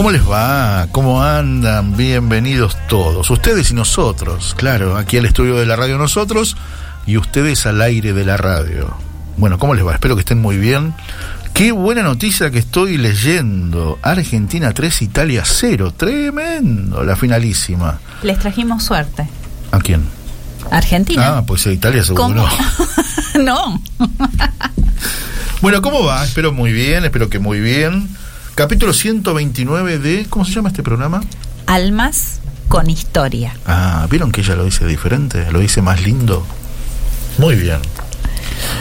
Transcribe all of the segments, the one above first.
¿Cómo les va? ¿Cómo andan? Bienvenidos todos. Ustedes y nosotros, claro, aquí al estudio de la radio nosotros y ustedes al aire de la radio. Bueno, ¿cómo les va? Espero que estén muy bien. Qué buena noticia que estoy leyendo. Argentina 3, Italia 0. Tremendo, la finalísima. Les trajimos suerte. ¿A quién? Argentina. Ah, pues a Italia seguro no. Bueno, ¿cómo va? Espero muy bien, espero que muy bien. Capítulo 129 de... ¿Cómo se llama este programa? Almas con historia. Ah, ¿vieron que ella lo dice diferente? Lo dice más lindo. Muy bien.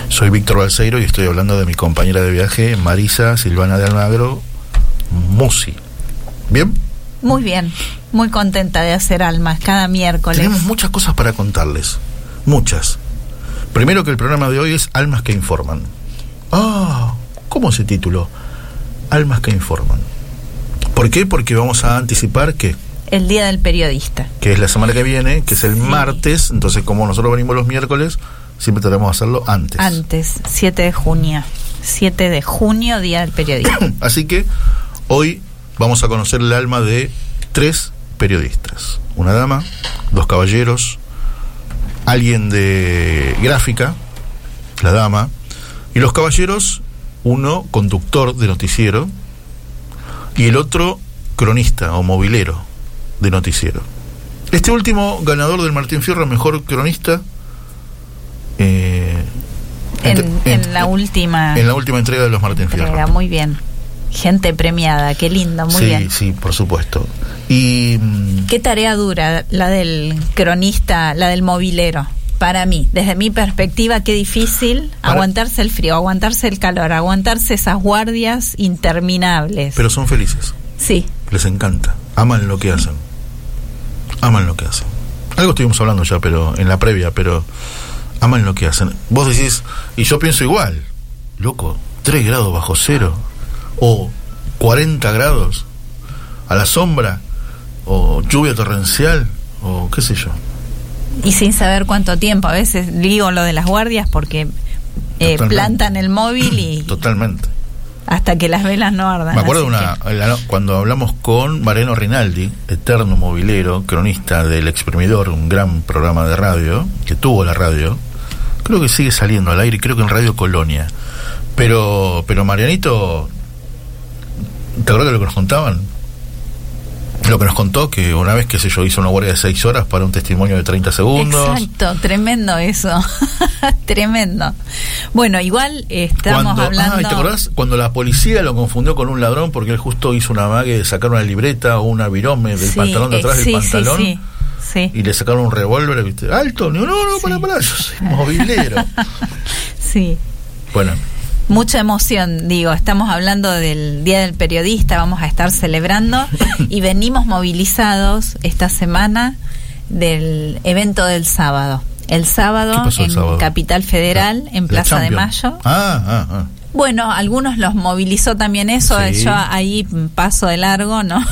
Soy Víctor Balseiro y estoy hablando de mi compañera de viaje, Marisa Silvana de Almagro, Musi. ¿Bien? Muy bien. Muy contenta de hacer almas cada miércoles. Tenemos muchas cosas para contarles. Muchas. Primero que el programa de hoy es Almas que Informan. Ah, ¿cómo ese título? Almas que Informan. ¿Por qué? Porque vamos a anticipar que El Día del Periodista. que es la semana que viene, que es el martes, entonces como nosotros venimos los miércoles, siempre tratamos de hacerlo antes. Antes, 7 de junio. 7 de junio, Día del Periodista. Así que hoy vamos a conocer el alma de tres periodistas. Una dama, dos caballeros, alguien de gráfica, la dama, y los caballeros, uno conductor de noticiero y el otro cronista o movilero de noticiero. Este último ganador del Martín Fierro, mejor cronista, eh, En, la última en la última entrega de los Martín Fierro. Muy bien. Gente premiada. Qué lindo. Muy sí, bien. sí, por supuesto. Y mm, Qué tarea dura la del cronista, la del movilero. Para mí, desde mi perspectiva, qué difícil Para- aguantarse el frío, aguantarse el calor, aguantarse esas guardias interminables. pero son felices, sí, les encanta, aman lo que hacen. Aman lo que hacen. Algo estuvimos hablando ya, pero en la previa, pero aman lo que hacen. Vos decís, y yo pienso igual, loco, 3 grados bajo cero, o 40 grados a la sombra, o lluvia torrencial, o qué sé yo. Y sin saber cuánto tiempo. A veces digo lo de las guardias porque eh, plantan el móvil y Totalmente. hasta que las velas no ardan. Me acuerdo una, la- cuando hablamos con Mariano Rinaldi, eterno movilero, cronista del Exprimidor, un gran programa de radio, que tuvo la radio, creo que sigue saliendo al aire, creo que en Radio Colonia. Pero, pero Marianito, ¿te acuerdas de lo que nos contaban? Lo que nos contó que una vez, qué sé yo, hizo una guardia de seis horas para un testimonio de 30 segundos. Exacto, tremendo eso. tremendo. Bueno, igual estamos Cuando, hablando. ay, ¿te acordás? Cuando la policía lo confundió con un ladrón porque él justo hizo una mague de sacar una libreta o una virome del Sí, pantalón de eh, atrás sí, del pantalón sí, sí. y le sacaron un revólver, ¿viste? Alto, no, no, no, para, para, yo soy movilero. Sí. bueno, Mucha emoción, digo, estamos hablando del Día del Periodista, vamos a estar celebrando y venimos movilizados esta semana del evento del sábado. El sábado ¿Qué pasó el en sábado? Capital Federal, en la Plaza de. Mayo. Ah, ah, ah. Bueno, algunos los movilizó también eso, Sí. yo ahí paso de largo, ¿no?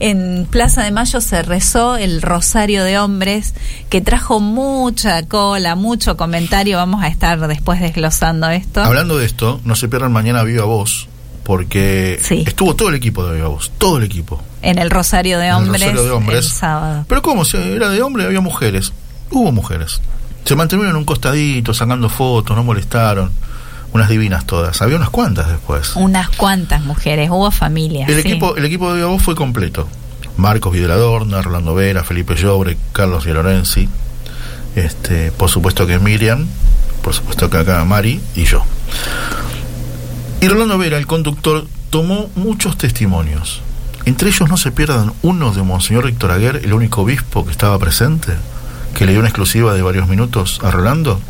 en Plaza de Mayo se rezó el Rosario de Hombres, que trajo mucha cola, mucho comentario, vamos a estar después desglosando esto. Hablando de esto, no se pierdan mañana Viva Voz, porque Sí. estuvo todo el equipo de Viva Voz, todo el equipo. En el Rosario de En el Hombres, Rosario de Hombres. el sábado. Pero ¿cómo? Si era de hombre, había mujeres. Hubo mujeres. Se mantuvieron en un costadito, sacando fotos, no molestaron. Unas divinas todas. Había unas cuantas después. Unas cuantas mujeres, hubo familias. El sí. equipo, el equipo de Voz fue completo. Marcos Videladorna, Rolando Vera, Felipe Llobre, Carlos Di Lorenzi, este, por supuesto que Miriam, por supuesto que acá Mari y yo. Y Rolando Vera, el conductor, tomó muchos testimonios. Entre ellos no se pierdan uno de Monseñor Víctor Aguer, el único obispo que estaba presente, que le dio una exclusiva de varios minutos a Rolando.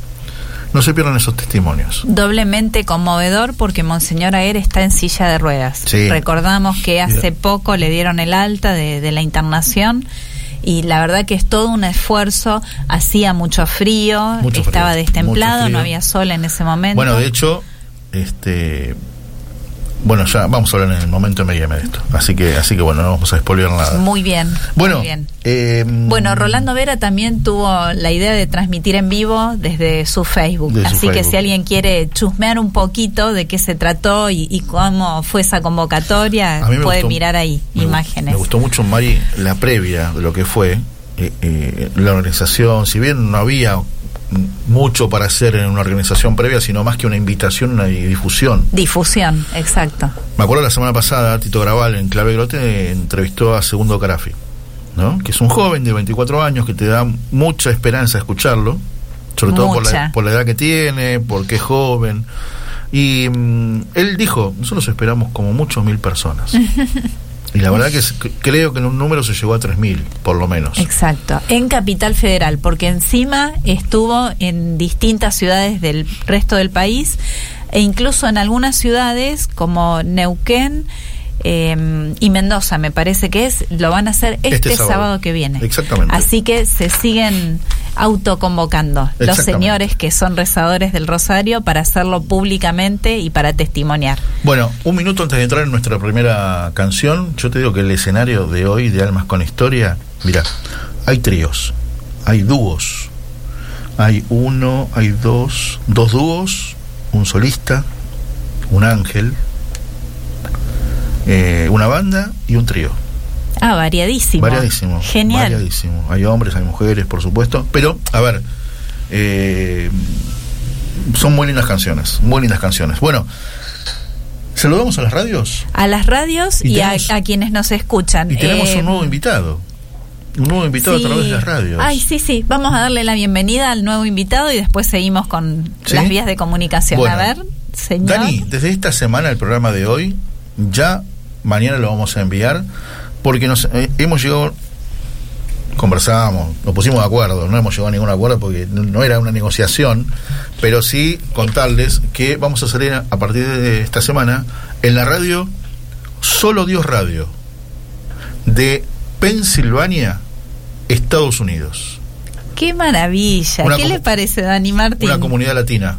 No se pierdan esos testimonios. Doblemente conmovedor porque Monseñor Aer está en silla de ruedas. Sí. Recordamos que hace poco le dieron el alta de, de la internación y la verdad que es todo un esfuerzo. Hacía mucho frío, Mucho estaba frío, destemplado, mucho frío. no había sol en ese momento. Bueno, de hecho, este bueno, ya vamos a hablar en el momento M&M de esto. Así que así que bueno, no vamos a spoilear nada. Muy bien. bueno, muy bien. eh, Bueno, Rolando Vera también tuvo la idea de transmitir en vivo desde su Facebook. Desde su Así que Facebook. si alguien quiere chusmear un poquito de qué se trató y, y cómo fue esa convocatoria, puede gustó- mirar ahí me imágenes. Me gustó mucho, Mari, la previa de lo que fue eh, eh, la organización. Si bien no había mucho para hacer en una organización previa, sino más que una invitación, una difusión. Difusión, exacto. Me acuerdo la semana pasada, Tito Graval en Clave Grote entrevistó a Segundo Carafi, ¿no? que es un joven de 24 años que te da mucha esperanza escucharlo, sobre todo por la, por la edad que tiene, porque es joven. Y mm, él dijo, nosotros esperamos como muchos mil personas. y la verdad que es- creo que en un número se llegó a 3.000, por lo menos. Exacto, en Capital Federal, porque encima estuvo en distintas ciudades del resto del país e incluso en algunas ciudades como Neuquén eh, y Mendoza, me parece que es, lo van a hacer este, Este sábado. sábado. que viene. Exactamente. Así que se siguen autoconvocando los señores que son rezadores del Rosario para hacerlo públicamente y para testimoniar. Bueno, un minuto antes de entrar en nuestra primera canción, yo te digo que el escenario de hoy de Almas con Historia, mira, hay tríos, hay dúos, hay uno, hay dos, dos dúos, un solista, un ángel, eh, una banda y un trío. Ah, variadísimo. Variadísimo. Genial. Variadísimo. Hay hombres, hay mujeres, por supuesto. Pero, a ver, eh, son muy lindas canciones. Muy lindas canciones. Bueno, saludamos a las radios A las radios Y y, a- quienes nos escuchan. y tenemos Eh, un nuevo invitado. Un nuevo invitado sí. a través de las radios. Ay, sí, sí. Vamos a darle la bienvenida al nuevo invitado y después seguimos con ¿Sí? las vías de comunicación. Bueno. a ver, señor. Dani, desde esta semana el programa de hoy, ya mañana lo vamos a enviar, porque nos eh, hemos llegado, conversábamos, nos pusimos de acuerdo, no hemos llegado a ningún acuerdo porque no, no era una negociación, pero sí contarles que vamos a salir a, a partir de esta semana en la radio Solo Dios Radio de Pensilvania, Estados Unidos. Qué maravilla. Una ¿Qué le parece, Dani Martín? Una comunidad latina.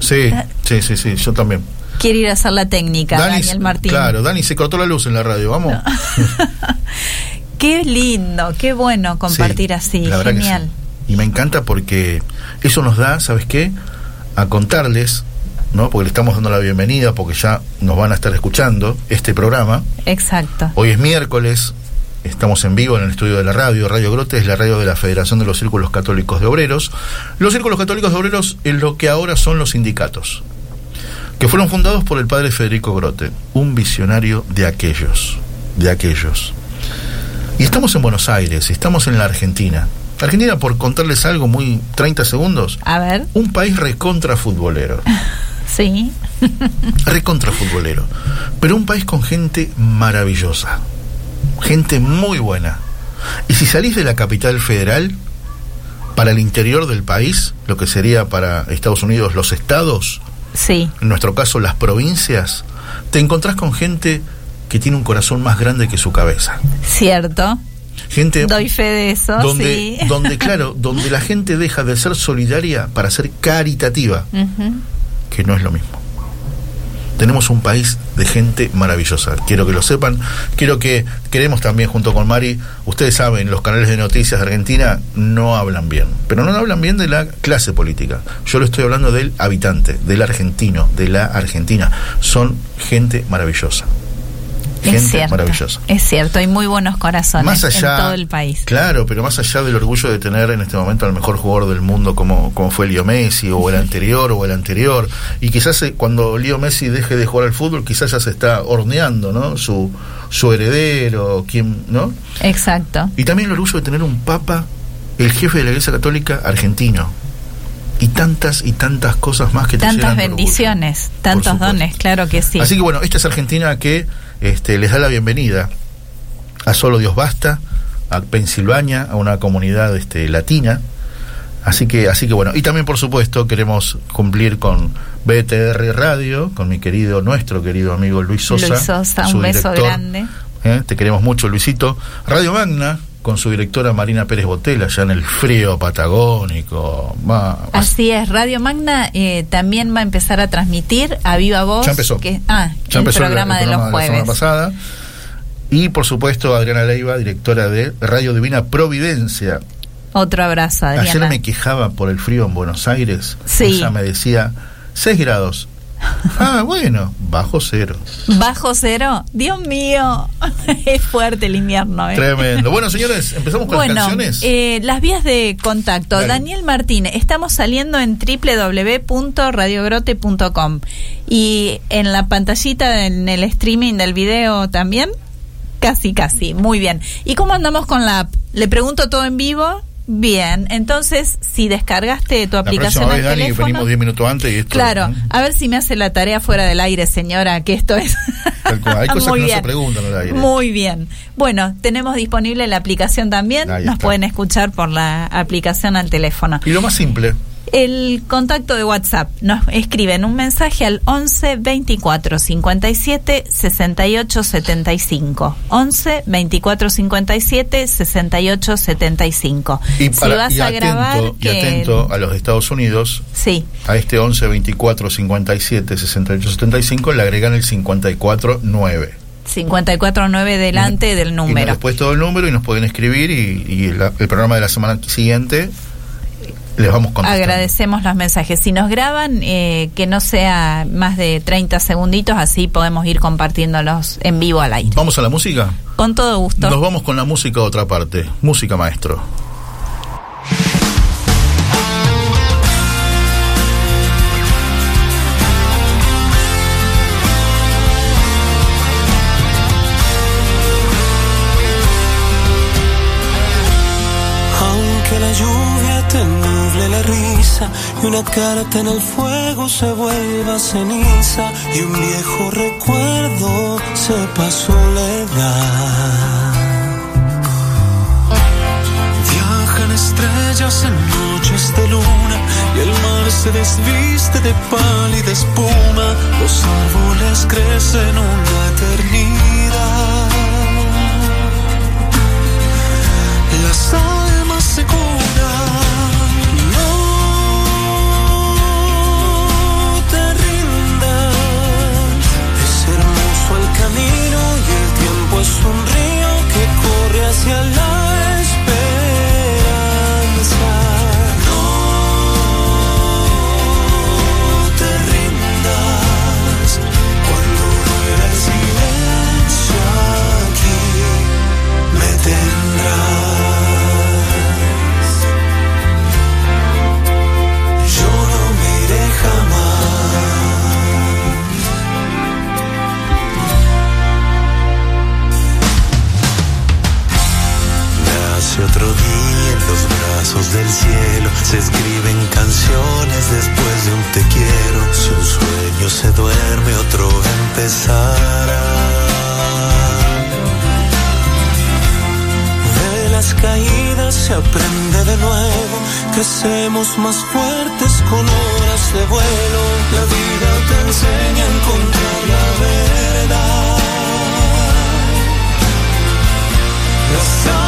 Sí, Ah. sí, sí, sí, yo también. Quiere ir a hacer la técnica, Daniel Martín. Claro, Dani, se cortó la luz en la radio, vamos. Qué lindo, qué bueno compartir Sí, así. la Genial. sí. Y me encanta porque eso nos da, ¿sabes qué? A contarles, ¿no? Porque le estamos dando la bienvenida, porque ya nos van a estar escuchando este programa. Exacto. Hoy es miércoles, Estamos en vivo en el estudio de la radio. Radio Grote es la radio de la Federación de los Círculos Católicos de Obreros. Los Círculos Católicos de Obreros es lo que ahora son los sindicatos, que fueron fundados por el padre Federico Grote, un visionario de aquellos, de aquellos. Y estamos en Buenos Aires, estamos en la Argentina. Argentina, por contarles algo muy 30 segundos, A ver, un país recontra futbolero. sí. recontra futbolero. Pero un país con gente maravillosa. Gente muy buena. Y si salís de la capital federal, para el interior del país, lo que sería para Estados Unidos los estados, Sí, en nuestro caso las provincias, te encontrás con gente que tiene un corazón más grande que su cabeza. cierto. Gente Doy fe de eso, donde, sí. donde claro, donde la gente deja de ser solidaria para ser caritativa, que no es lo mismo. Tenemos un país de gente maravillosa. Quiero que lo sepan. Quiero que queremos también junto con Mari. Ustedes saben, los canales de noticias de Argentina no hablan bien, pero no hablan bien de la clase política. Yo le estoy hablando del habitante, del argentino, de la Argentina. Son gente maravillosa. Gente Es cierto. maravillosa. Es cierto, hay muy buenos corazones Más allá, en todo el país. Claro, pero más allá del orgullo de tener en este momento al mejor jugador del mundo como, como fue Leo Messi, o el anterior, o el anterior, y quizás eh, cuando Leo Messi deje de jugar al fútbol, quizás ya se está horneando, ¿no? Su, su heredero, quien, ¿no? Exacto. Y también el orgullo de tener un papa, el jefe de la Iglesia Católica argentino. Y tantas y tantas cosas más que Tantas bendiciones, tantos dones, claro que sí. Así que bueno, esta es Argentina que este, les da la bienvenida a Solo Dios Basta, a Pensilvania, a una comunidad este, latina. Así que, así que bueno, y también por supuesto queremos cumplir con BTR Radio, con mi querido, nuestro querido amigo Luis Sosa. Luis Sosa, su un beso director. grande. ¿eh? Te queremos mucho, Luisito. Radio Magna, con su directora Marina Pérez Botella, ya en el frío patagónico. Va, Así es, Radio Magna eh, también va a empezar a transmitir a Viva Voz. Ya empezó. Que, ah, Ya el empezó el- programa, el de los programa la semana jueves. pasada. Y por supuesto Adriana Leiva, directora de Radio Divina Providencia. Otro abrazo, Adriana. Ayer me quejaba por el frío en Buenos Aires. Sí. Ella me decía 6 grados. ah, bueno, bajo cero. Bajo cero. Dios mío, es fuerte el invierno. ¿eh? Tremendo. Bueno, señores, empezamos con Bueno, las canciones. eh, las vías de contacto. Dale. Daniel Martín, estamos saliendo en www.radiogrote.com y en la pantallita, en el streaming del video también. Casi, casi. Muy bien. ¿Y cómo andamos con la app? Le pregunto todo en vivo. Bien, entonces si descargaste tu la aplicación próxima vez, al Dani, teléfono, venimos 10 minutos antes y esto. claro, a ver si me hace la tarea fuera del aire, señora, que esto es Tal cual. Hay cosas Muy que no se bien. preguntan al aire. Muy bien. Bueno, tenemos disponible la aplicación también. Ahí Nos está. pueden escuchar por la aplicación al teléfono. Y lo más simple, El contacto de WhatsApp. Nos escriben un mensaje al 11 24 57 68 75. 11 24 57 68 75. y, para, si vas y a atento, grabar y que atento a los de Estados Unidos, Sí, a este 11 24 57 68 75 le agregan el 54 9 549 delante del y número. después todo el número y nos pueden escribir y, y la- el programa de la semana siguiente les vamos contestando. Agradecemos los mensajes. Si nos graban, eh, que no sea más de 30 segunditos, así podemos ir compartiéndolos en vivo al aire. ¿Vamos a la música? Con todo gusto. Nos vamos con la música a otra parte. Música maestro. Una carta en el fuego se vuelva ceniza y un viejo recuerdo sepa soledad. Viajan estrellas en noches de luna y el mar se desviste de pálida espuma. Los árboles crecen una eternidad. El tiempo es un río que corre hacia la esperanza. Lejos del cielo se escriben canciones después de un te quiero. Si un sueño se duerme, otro empezará. De las caídas se aprende de nuevo, crecemos más fuertes con horas de vuelo. La vida te enseña a encontrar la verdad. Las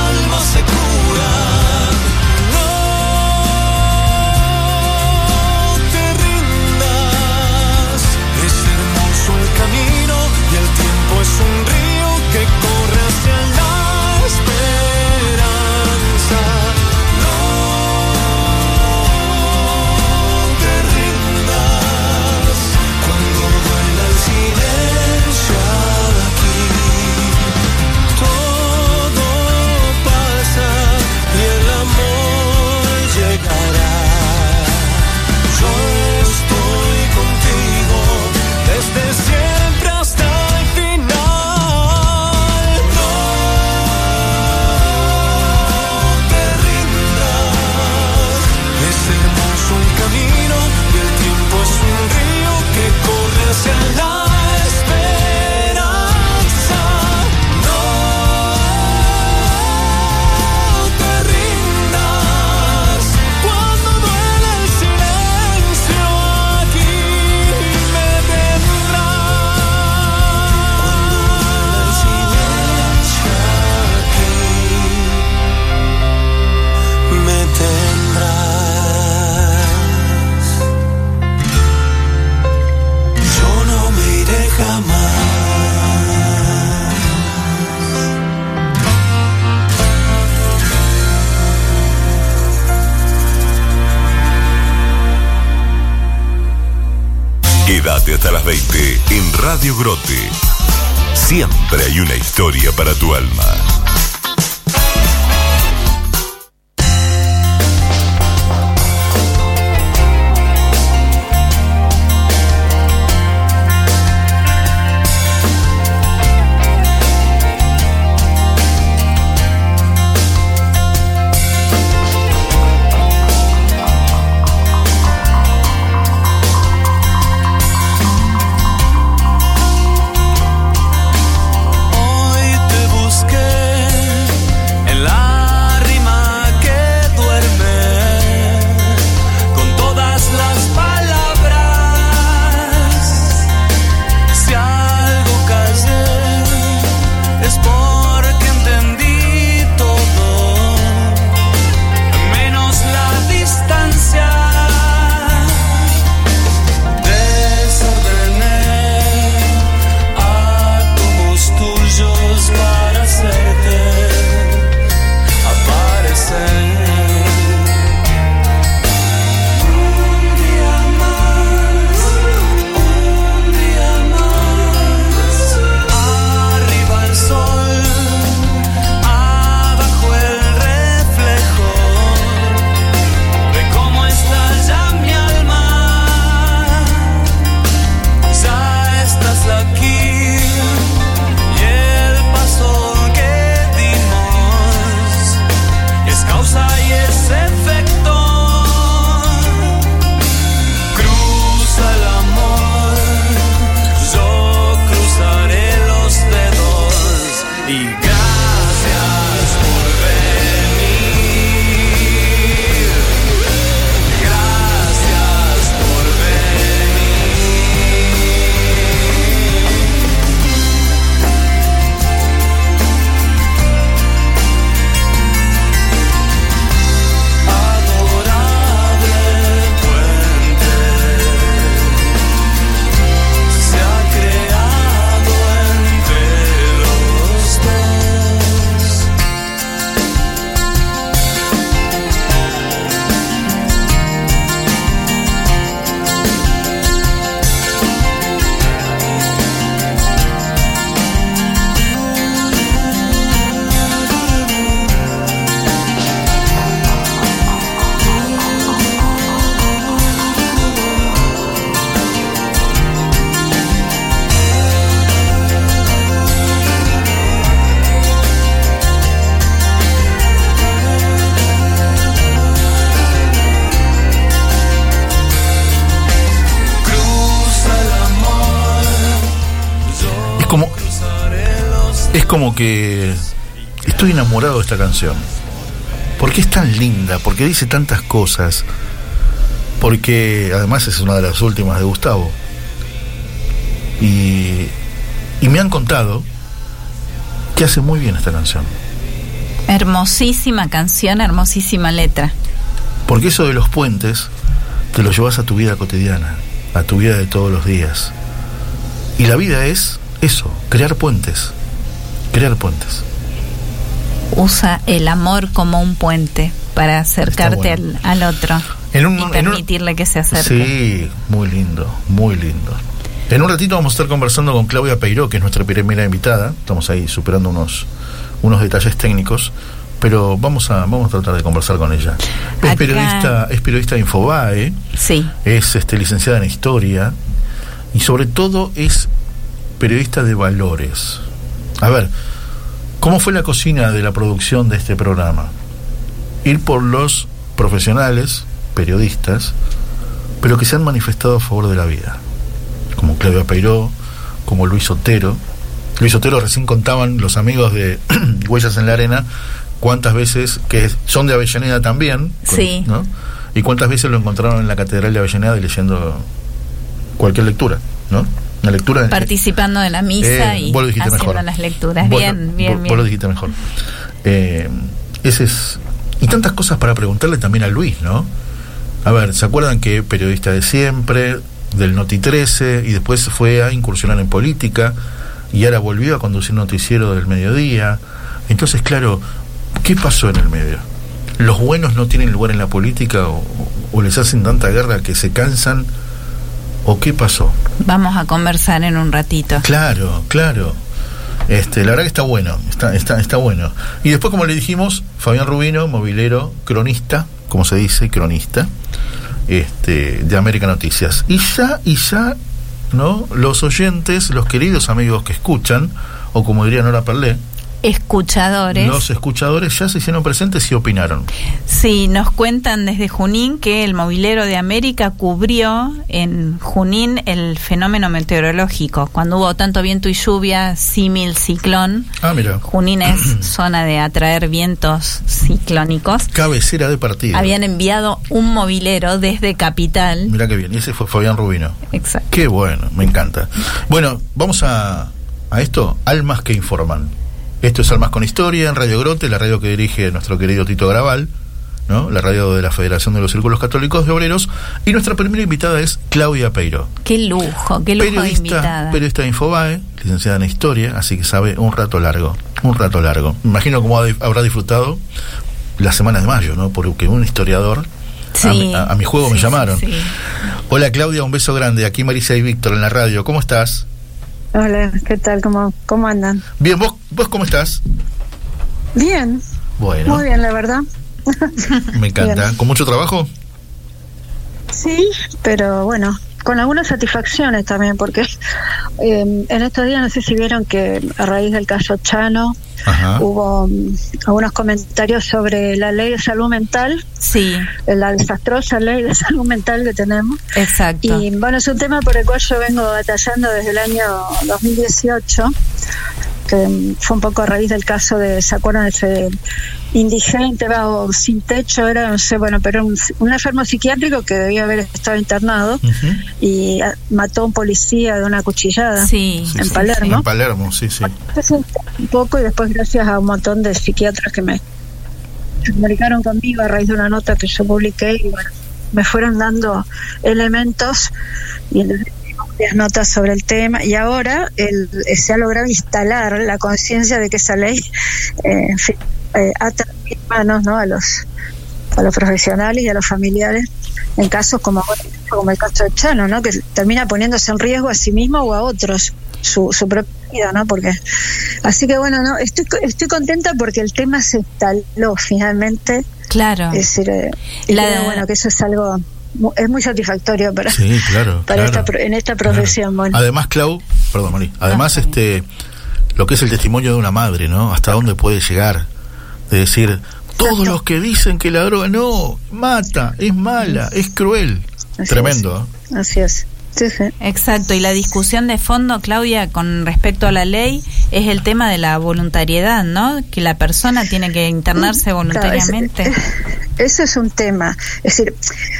en Radio Grote. Siempre hay una historia para tu alma. Esta canción. Porque es tan linda, porque dice tantas cosas, porque además es una de las últimas de Gustavo. Y, y me han contado que hace muy bien esta canción. Hermosísima canción, hermosísima letra. Porque eso de los puentes te lo llevas a tu vida cotidiana, a tu vida de todos los días. Y la vida es eso, crear puentes. Crear puentes. Usa el amor como un puente para acercarte bueno. al, al otro En un- y en un- permitirle que se acerque. Sí, muy lindo, muy lindo. En un ratito vamos a estar conversando con Claudia Peiró, que es nuestra primera invitada. Estamos ahí superando unos, unos detalles técnicos, pero vamos a, vamos a tratar de conversar con ella. Es Acá- periodista, es periodista de Infobae, Sí, es este, licenciada en historia y sobre todo es periodista de valores. A ver, ¿cómo fue la cocina de la producción de este programa? Ir por los profesionales, periodistas, pero que se han manifestado a favor de la vida, como Claudia Peiró, como Luis Otero. Luis Otero recién contaban los amigos de Huellas en la Arena cuántas veces, que son de Avellaneda también, Sí. ¿no? y cuántas veces lo encontraron en la Catedral de Avellaneda leyendo cualquier lectura, ¿no? Lectura de- participando de la misa eh, y vos lo haciendo mejor. las lecturas. Vos bien, bien, vos- bien. Vos lo dijiste mejor. Eh, ese es. Y tantas cosas para preguntarle también a Luis, ¿no? A ver, ¿se acuerdan que periodista de siempre, del Noti 13, y después fue a incursionar en política, y ahora volvió a conducir noticiero del mediodía? Entonces, claro, ¿qué pasó en el medio? ¿Los buenos no tienen lugar en la política o, o les hacen tanta guerra que se cansan? ¿O qué pasó? Vamos a conversar en un ratito. Claro, claro. Este, la verdad que está bueno, está, está, está bueno. Y después, como le dijimos, Fabián Rubino, movilero, cronista, como se dice, cronista, este, de América Noticias. Y ya, y ya, ¿no? Los oyentes, los queridos amigos que escuchan, o como diría Nora Perlé, Escuchadores. los escuchadores ya se hicieron presentes y opinaron. Sí, nos cuentan desde Junín que el movilero de América cubrió en Junín el fenómeno meteorológico. Cuando hubo tanto viento y lluvia, símil ciclón. Ah, mira, Junín es zona de atraer vientos ciclónicos. cabecera de partido. Habían enviado un movilero desde Capital. Mira qué bien, y ese fue Fabián Rubino. Exacto. Qué bueno, me encanta. Bueno, vamos a, a esto, Almas que informan. Esto es Almas con Historia en Radio Grote, la radio que dirige nuestro querido Tito Graval, ¿no? la radio de la Federación de los Círculos Católicos de Obreros. Y nuestra primera invitada es Claudia Peiro, Qué lujo, qué lujo de periodista, invitada. periodista de Infobae, licenciada en Historia, así que sabe un rato largo, un rato largo. Me imagino cómo ha- habrá disfrutado la semana de mayo, ¿no? Porque un historiador... a mi- a, a mi juego me llamaron. sí. Hola Claudia, un beso grande. Aquí Marisa y Víctor en la radio. ¿Cómo estás? Hola, ¿qué tal? ¿Cómo, cómo andan? Bien, ¿vos, vos cómo estás? Bien, Bueno, muy bien, la verdad. me encanta. Bien. ¿Con mucho trabajo? Sí, pero bueno, con algunas satisfacciones también, porque eh, en estos días no sé si vieron que a raíz del caso Chano Ajá. hubo mm, algunos comentarios sobre la ley de salud mental, Sí, la desastrosa ley de salud mental que tenemos. exacto. Y bueno, es un tema por el cual yo vengo batallando desde el año 2018, que fue un poco a raíz del caso de, ¿se acuerdan? Ese indigente va, o sin techo, era, no sé, bueno, pero un, un enfermo psiquiátrico que debía haber estado internado y ah, mató a un policía de una cuchillada. Sí, Sí, en sí, Palermo. En Palermo, sí, sí. Un poco y después gracias a un montón de psiquiatras que me comunicaron conmigo a raíz de una nota que yo publiqué y bueno, me fueron dando elementos y entonces varias notas sobre el tema y ahora el, eh, se ha logrado instalar la conciencia de que esa ley eh, eh, ata manos ¿no? a los a los profesionales y a los familiares en casos como, como el caso de Chano, ¿no? que termina poniéndose en riesgo a sí mismo o a otros su, su propia vida, ¿no? Porque así que bueno, no estoy estoy contenta porque el tema se instaló finalmente, Claro. es decir, eh, La- bueno que eso es algo es muy satisfactorio para Sí, claro. para claro, esta pro- en esta claro. profesión, bueno. Además, Clau, perdón, Mari. Además, Ah, este, lo que es el testimonio de una madre, ¿no? Hasta dónde puede llegar. De decir, todos Exacto. los que dicen que la droga no, mata, es mala, es cruel. Así Tremendo. ¿eh? Así es. Sí, sí. Exacto, y la discusión de fondo, Claudia, con respecto a la ley, es el tema de la voluntariedad, ¿no? Que la persona tiene que internarse voluntariamente. Claro, eso es un tema. Es decir,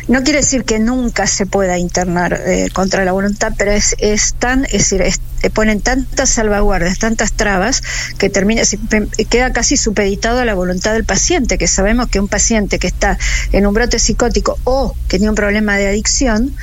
no quiere decir que nunca se pueda internar eh, contra la voluntad, pero es, es tan, es decir, es, te ponen tantas salvaguardas, tantas trabas, que termina, se- queda casi supeditado a la voluntad del paciente, que sabemos que un paciente que está en un brote psicótico o que tiene un problema de adicción,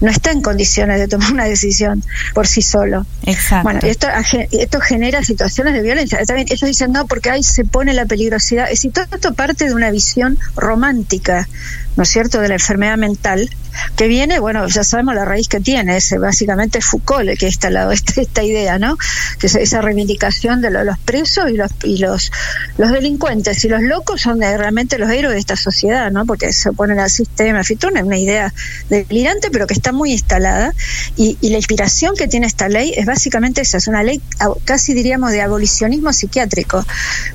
no está en condiciones de tomar una decisión por sí solo. Exacto. Bueno, esto, esto genera situaciones de violencia. También ellos dicen, no, porque ahí se pone la peligrosidad. Es decir, todo esto parte de una visión romántica, ¿no es cierto?, de la enfermedad mental, que viene, bueno, ya sabemos la raíz que tiene, es básicamente Foucault el que ha instalado esta, esta idea, ¿no? Que es esa reivindicación de lo- los presos y los y los, los delincuentes y los locos son de- realmente los héroes de esta sociedad, ¿no? Porque se oponen al sistema, toda una, idea delirante, pero que está muy instalada y, la inspiración que tiene esta ley es básicamente esa, es una ley ab- casi diríamos de abolicionismo psiquiátrico,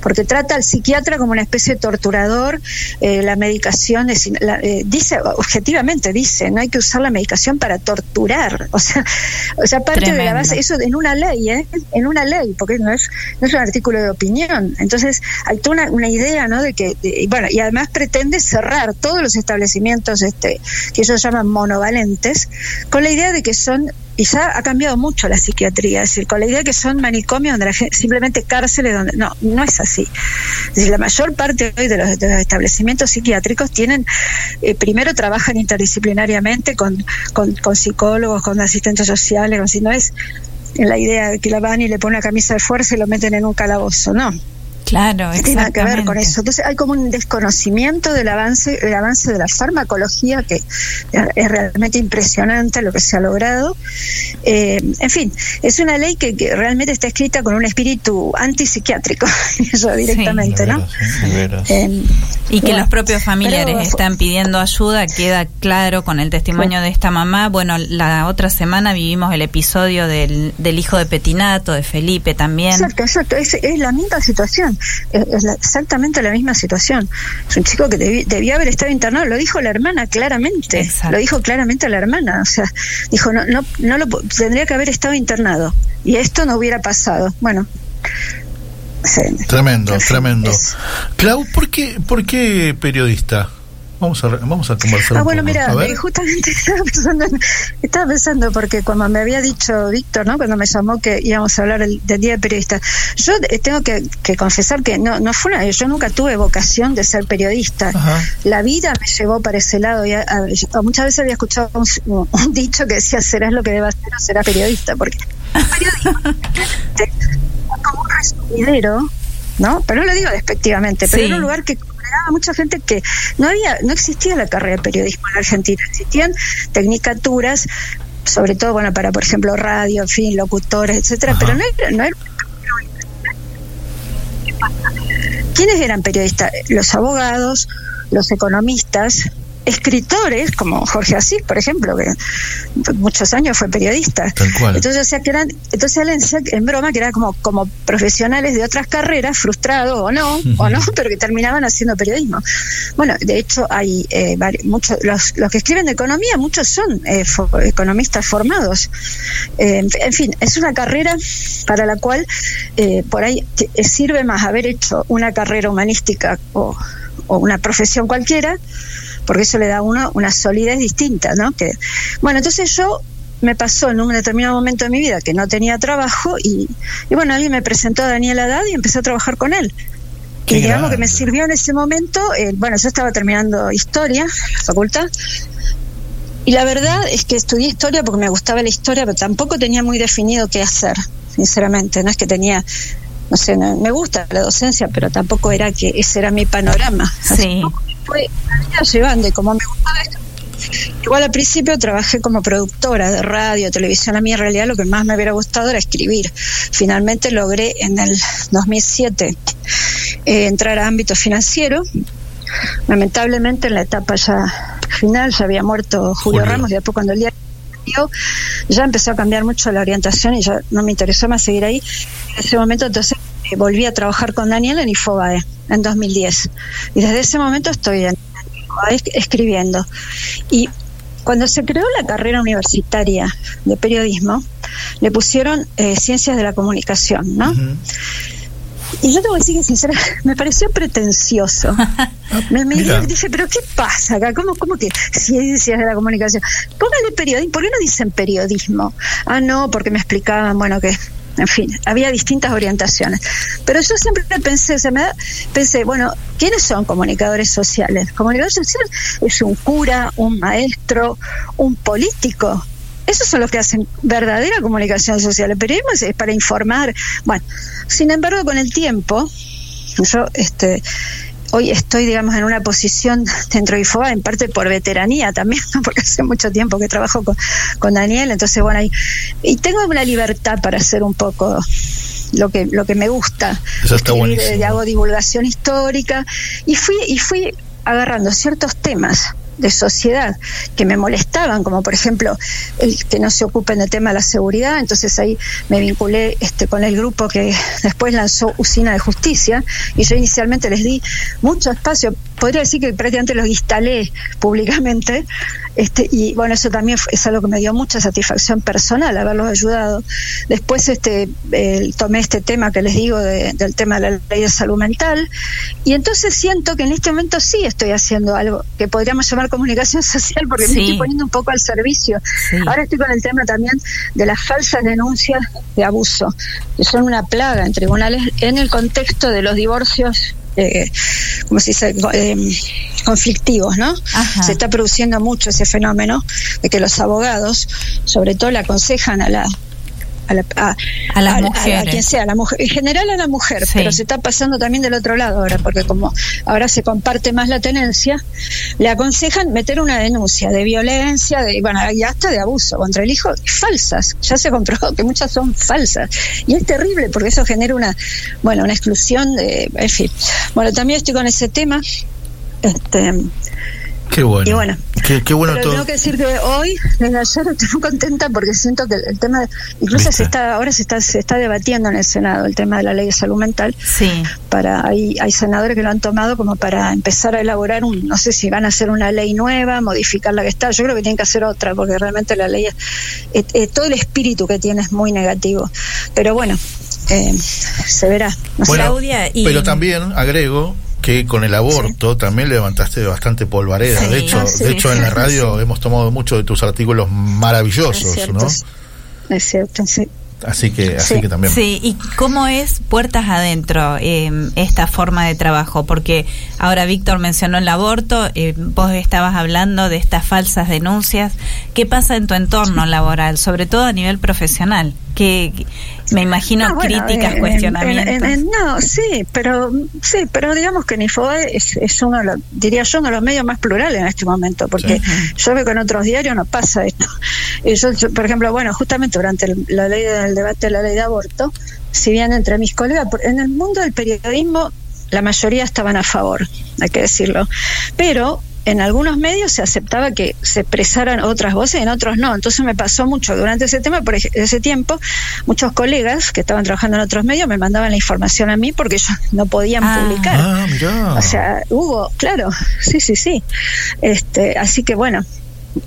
porque trata al psiquiatra como una especie de torturador, eh, la medicación es, la- eh, dice objetivamente dice, no hay que usar la medicación para torturar, o sea, o sea parte de la base, eso en una ley, ¿eh? en una ley, porque no es, no es un artículo de opinión, entonces hay toda una, una idea, ¿no? De que, de- y bueno, y además pretende cerrar todos los establecimientos este, que ellos llaman monovalentes, con la idea de que son y ya ha cambiado mucho la psiquiatría, es decir, con la idea de que son manicomios donde la gente, simplemente cárceles donde no, no es así. La mayor parte hoy de los, de los establecimientos psiquiátricos tienen, eh, primero trabajan interdisciplinariamente con, con, con psicólogos, con asistentes sociales, si no es la idea de que la van y le ponen una camisa de fuerza y lo meten en un calabozo, no. Claro, No tiene nada que ver con eso. Entonces hay como un desconocimiento del avance, el avance de la farmacología que es realmente impresionante lo que se ha logrado. Eh, en fin, es una ley que, que realmente está escrita con un espíritu antipsiquiátrico, eso directamente, De ¿no? veras, ¿eh? Veras. Eh, Y que bueno, los propios familiares pero- están pidiendo ayuda, queda claro con el testimonio de esta mamá. Bueno, la otra semana vivimos el episodio del, del hijo de Petinato, de Felipe también. Exacto, exacto, es, es la misma situación, es, exactamente la misma situación. Es un chico que debi- debía haber estado internado, lo dijo la hermana claramente, Exacto. lo dijo claramente la hermana, o sea, dijo, no, no, no lo, tendría que haber estado internado y esto no hubiera pasado. Bueno, sí. Tremendo, tremendo. es- Clau, ¿por qué, ¿por qué periodista? Vamos a, vamos a conversar Ah, un bueno, poco. mira, A eh, justamente estaba pensando, en- estaba pensando porque cuando me había dicho Víctor, ¿no? Cuando me llamó que íbamos a hablar el- del Día de Periodista, yo eh, tengo que, que confesar que no, no fue una, yo nunca tuve vocación de ser periodista. Ajá. La vida me llevó para ese lado y a- a- yo muchas veces había escuchado un, un dicho que decía serás lo que debas ser o serás periodista, porque es como un resumidero, ¿no? Pero no lo digo despectivamente, pero Sí. era un lugar que mucha gente que no había, no existía la carrera de periodismo en Argentina, existían tecnicaturas, sobre todo, bueno, para por ejemplo radio, en fin, locutores, etcétera, Ajá. pero no era, no era ¿Quiénes eran periodistas? Los abogados, los economistas, escritores como Jorge Asís, por ejemplo, que muchos años fue periodista. Tal cual. Entonces, o sea, que eran, entonces él decía en broma que eran como, como profesionales de otras carreras, frustrados o no, o no, pero que terminaban haciendo periodismo. Bueno, de hecho, hay eh, muchos, los, los que escriben de economía, muchos son eh, fo- economistas formados. Eh, en, fin, es una carrera para la cual eh, por ahí te- eh, sirve más haber hecho una carrera humanística o, o una profesión cualquiera, porque eso le da a uno una solidez distinta, ¿no? Que, bueno, entonces yo me pasó en un determinado momento de mi vida que no tenía trabajo y, y bueno, alguien me presentó a Daniel Haddad y empecé a trabajar con él. Qué y digamos que me sirvió en ese momento, eh, bueno, yo estaba terminando historia, la facultad, y la verdad es que estudié historia porque me gustaba la historia, pero tampoco tenía muy definido qué hacer, sinceramente. No es que tenía, no sé, no- me gusta la docencia, pero tampoco era que ese era mi panorama. Sí. fue llevando y como me gustaba esto. Igual al principio trabajé como productora de radio, televisión. A mí en realidad lo que más me hubiera gustado era escribir. Finalmente logré en el 2007 eh, entrar a ámbito financiero. Lamentablemente en la etapa ya final ya había muerto Julio, Julio. Ramos y después cuando el día ya empezó a cambiar mucho la orientación y ya no me interesó más seguir ahí. En ese momento entonces eh, volví a trabajar con Daniel en Infobae en 2010 y desde ese momento estoy en Infobae escribiendo y cuando se creó la carrera universitaria de periodismo, le pusieron eh, ciencias de la comunicación, ¿no? Y yo tengo que decir que sinceramente me pareció pretencioso. me dije, pero ¿qué pasa acá? ¿Cómo, ¿Cómo que ciencias de la comunicación? Póngale periodismo. ¿Por qué no dicen periodismo? Ah, no, porque me explicaban, bueno, que en fin, había distintas orientaciones. Pero yo siempre pensé, se me da- pensé, bueno, ¿quiénes son comunicadores sociales? Comunicador social es un cura, un maestro, un político. Esos son los que hacen verdadera comunicación social. El periodismo es, es para informar. Bueno, sin embargo, con el tiempo, yo este, hoy estoy, digamos, en una posición dentro de IFOA, en parte por veteranía también, ¿no? porque hace mucho tiempo que trabajo con, con Daniel, entonces, bueno, y, y tengo una libertad para hacer un poco lo que lo que me gusta Eso está Escribir, eh, hago divulgación histórica y fui y fui agarrando ciertos temas de sociedad que me molestaban, como por ejemplo el que no se ocupen del tema de la seguridad, entonces ahí me vinculé este, con el grupo que después lanzó Usina de Justicia y yo inicialmente les di mucho espacio, podría decir que prácticamente los instalé públicamente este, y bueno, eso también es algo que me dio mucha satisfacción personal haberlos ayudado. Después este, eh, tomé este tema que les digo de- del tema de la ley de salud mental y entonces siento que en este momento sí estoy haciendo algo que podríamos llamar comunicación social porque Sí. me estoy poniendo un poco al servicio. Sí. Ahora estoy con el tema también de las falsas denuncias de abuso, que son una plaga en tribunales en el contexto de los divorcios. Eh, como se dice, eh, conflictivos, ¿no? Ajá. Se está produciendo mucho ese fenómeno de que los abogados, sobre todo, le aconsejan a la a, la- a- A las quien sea, a la mujer, en general a la mujer, Sí. pero se está pasando también del otro lado ahora, porque como ahora se comparte más la tenencia, le aconsejan meter una denuncia de violencia, de bueno, y hasta de abuso contra el hijo, falsas. Ya se comprobó que muchas son falsas. Y es terrible porque eso genera una, bueno, una exclusión de, en fin. Bueno, también estoy con ese tema. Este, Qué bueno. Y bueno. Qué, qué bueno pero todo. tengo que decir que hoy, desde ayer, estoy muy contenta porque siento que el tema, de- incluso se está, ahora se está, se está debatiendo en el Senado el tema de la ley de salud mental. Sí. Para, hay, hay senadores que lo han tomado como para empezar a elaborar un, no sé si van a hacer una ley nueva, modificar la que está. Yo creo que tienen que hacer otra porque realmente la ley, es- eh, eh, todo el espíritu que tiene es muy negativo. Pero bueno, eh, se verá. No sé. Bueno, Claudia, y- pero también agrego que con el aborto también levantaste bastante polvareda. Sí. De hecho, Ah, sí. de hecho en la radio hemos tomado muchos de tus artículos es maravillosos, cierto, ¿no? es- cierto, sí. Así que, así Sí. que también. Sí, ¿y cómo es puertas adentro eh, esta forma de trabajo? Porque ahora Víctor mencionó el aborto, eh, vos estabas hablando de estas falsas denuncias. ¿Qué pasa en tu entorno laboral, sobre todo a nivel profesional? Que- me imagino Ah, bueno, críticas, en- en- cuestionamientos. en- en- no, sí, pero sí, pero digamos que Nifoe es, es uno, de los- diría yo, uno de los medios más plurales en este momento, porque Sí. yo veo que en otros diarios no pasa esto. Y yo, yo, por ejemplo, bueno, justamente durante el, la ley del debate de la ley de aborto, si bien entre mis colegas, por- en el mundo del periodismo la mayoría estaban a favor, hay que decirlo, pero en algunos medios se aceptaba que se expresaran otras voces, en otros no. Entonces me pasó mucho durante ese tema, por ese tiempo, muchos colegas que estaban trabajando en otros medios me mandaban la información a mí porque ellos no podían Ah. publicar. Ah, mirá. O sea, hubo, claro, sí, sí, sí. Este, así que bueno,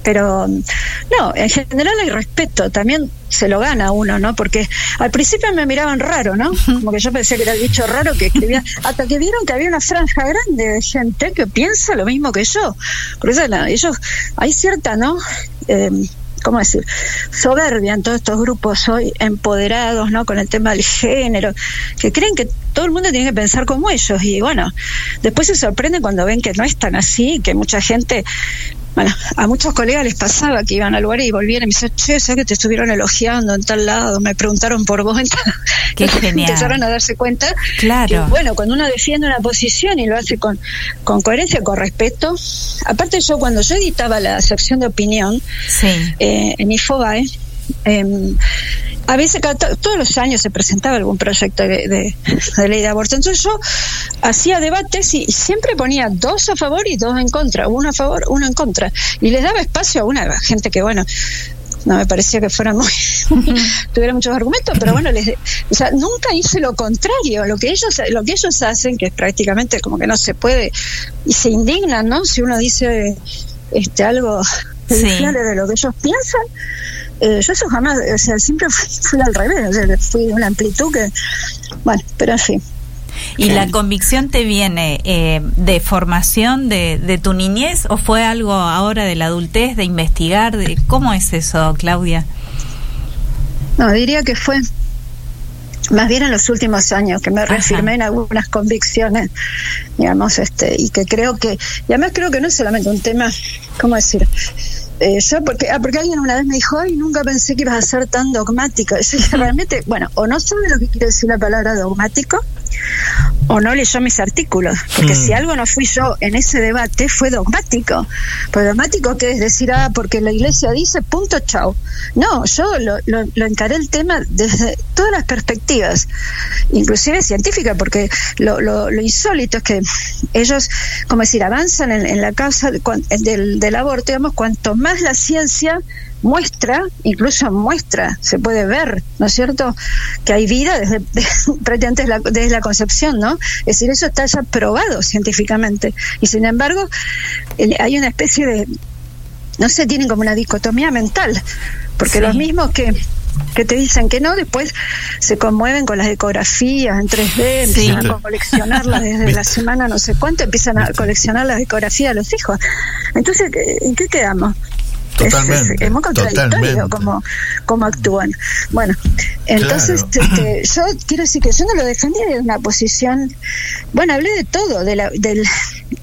pero no, en general hay respeto, también se lo gana uno, ¿no? Porque al principio me miraban raro, ¿no? Como que yo pensé que era el bicho raro que escribía, hasta que vieron que había una franja grande de gente que piensa lo mismo que yo. Por eso ellos, hay cierta, ¿no? Eh, ¿Cómo decir? Soberbia en todos estos grupos hoy empoderados, ¿no? Con el tema del género, que creen que todo el mundo tiene que pensar como ellos. Y bueno, después se sorprenden cuando ven que no es tan así, que mucha gente bueno, a muchos colegas les pasaba que iban al lugar y volvían y me decían, che, ¿sabes que te estuvieron elogiando en tal lado? Me preguntaron por vos. en tal-". Qué genial. Empezaron a darse cuenta Claro. que, bueno, cuando uno defiende una posición y lo hace con, con coherencia, con respeto. Aparte yo, cuando yo editaba la sección de opinión Sí. eh, en Infobae, eh, a veces cada todos los años se presentaba algún proyecto de, de- de ley de aborto. Entonces yo hacía debates y siempre ponía dos a favor y dos en contra, uno a favor, uno en contra. Y les daba espacio a una gente que, bueno, no me parecía que fueran muy, tuviera muchos argumentos, pero bueno, les, o sea, nunca hice lo contrario, lo que ellos, lo que ellos hacen, que es prácticamente como que no se puede, y se indignan, ¿no? Si uno dice este algo prejudiciales de lo que ellos piensan. Eh, yo eso jamás, o sea, siempre fui, fui al revés, o sea, fui de una amplitud que, bueno, pero en fin. ¿Y la convicción te viene eh, de formación de, de tu niñez o fue algo ahora de la adultez, de investigar? De, ¿Cómo es eso, Claudia? No, diría que fue más bien en los últimos años que me reafirmé en algunas convicciones, digamos, este, y que creo que, y además creo que no es solamente un tema, ¿cómo decir? Eh, yo porque, ah, porque alguien una vez me dijo, ay, nunca pensé que ibas a ser tan dogmático. Yo dije, realmente, bueno, o no sabe lo que quiere decir la palabra dogmático, o no leyó mis artículos, porque Hmm. si algo no fui yo en ese debate fue dogmático. Pues dogmático que es decir, ah, porque la iglesia dice, punto, chao. No, yo lo, lo, lo encaré el tema desde todas las perspectivas, inclusive científica, porque lo, lo, lo insólito es que ellos, como decir, avanzan en, en la causa de cuan- del, del aborto, digamos, cuanto más la ciencia muestra, incluso muestra, se puede ver, ¿no es cierto?, que hay vida desde, prácticamente desde la, desde la concepción, ¿no? Es decir, eso está ya probado científicamente. Y sin embargo, hay una especie de, no sé, tienen como una dicotomía mental, porque Sí. los mismos que que te dicen que no, después se conmueven con las ecografías en 3D, empiezan Sí. a coleccionarlas desde la semana no sé cuánto, empiezan a coleccionar las ecografías de los hijos. Entonces, ¿en qué quedamos? Totalmente, Es, es muy contradictorio totalmente. cómo, cómo actúan. Bueno, entonces Claro. este, yo quiero decir que yo no lo defendí de una posición, bueno, hablé de todo, de la, del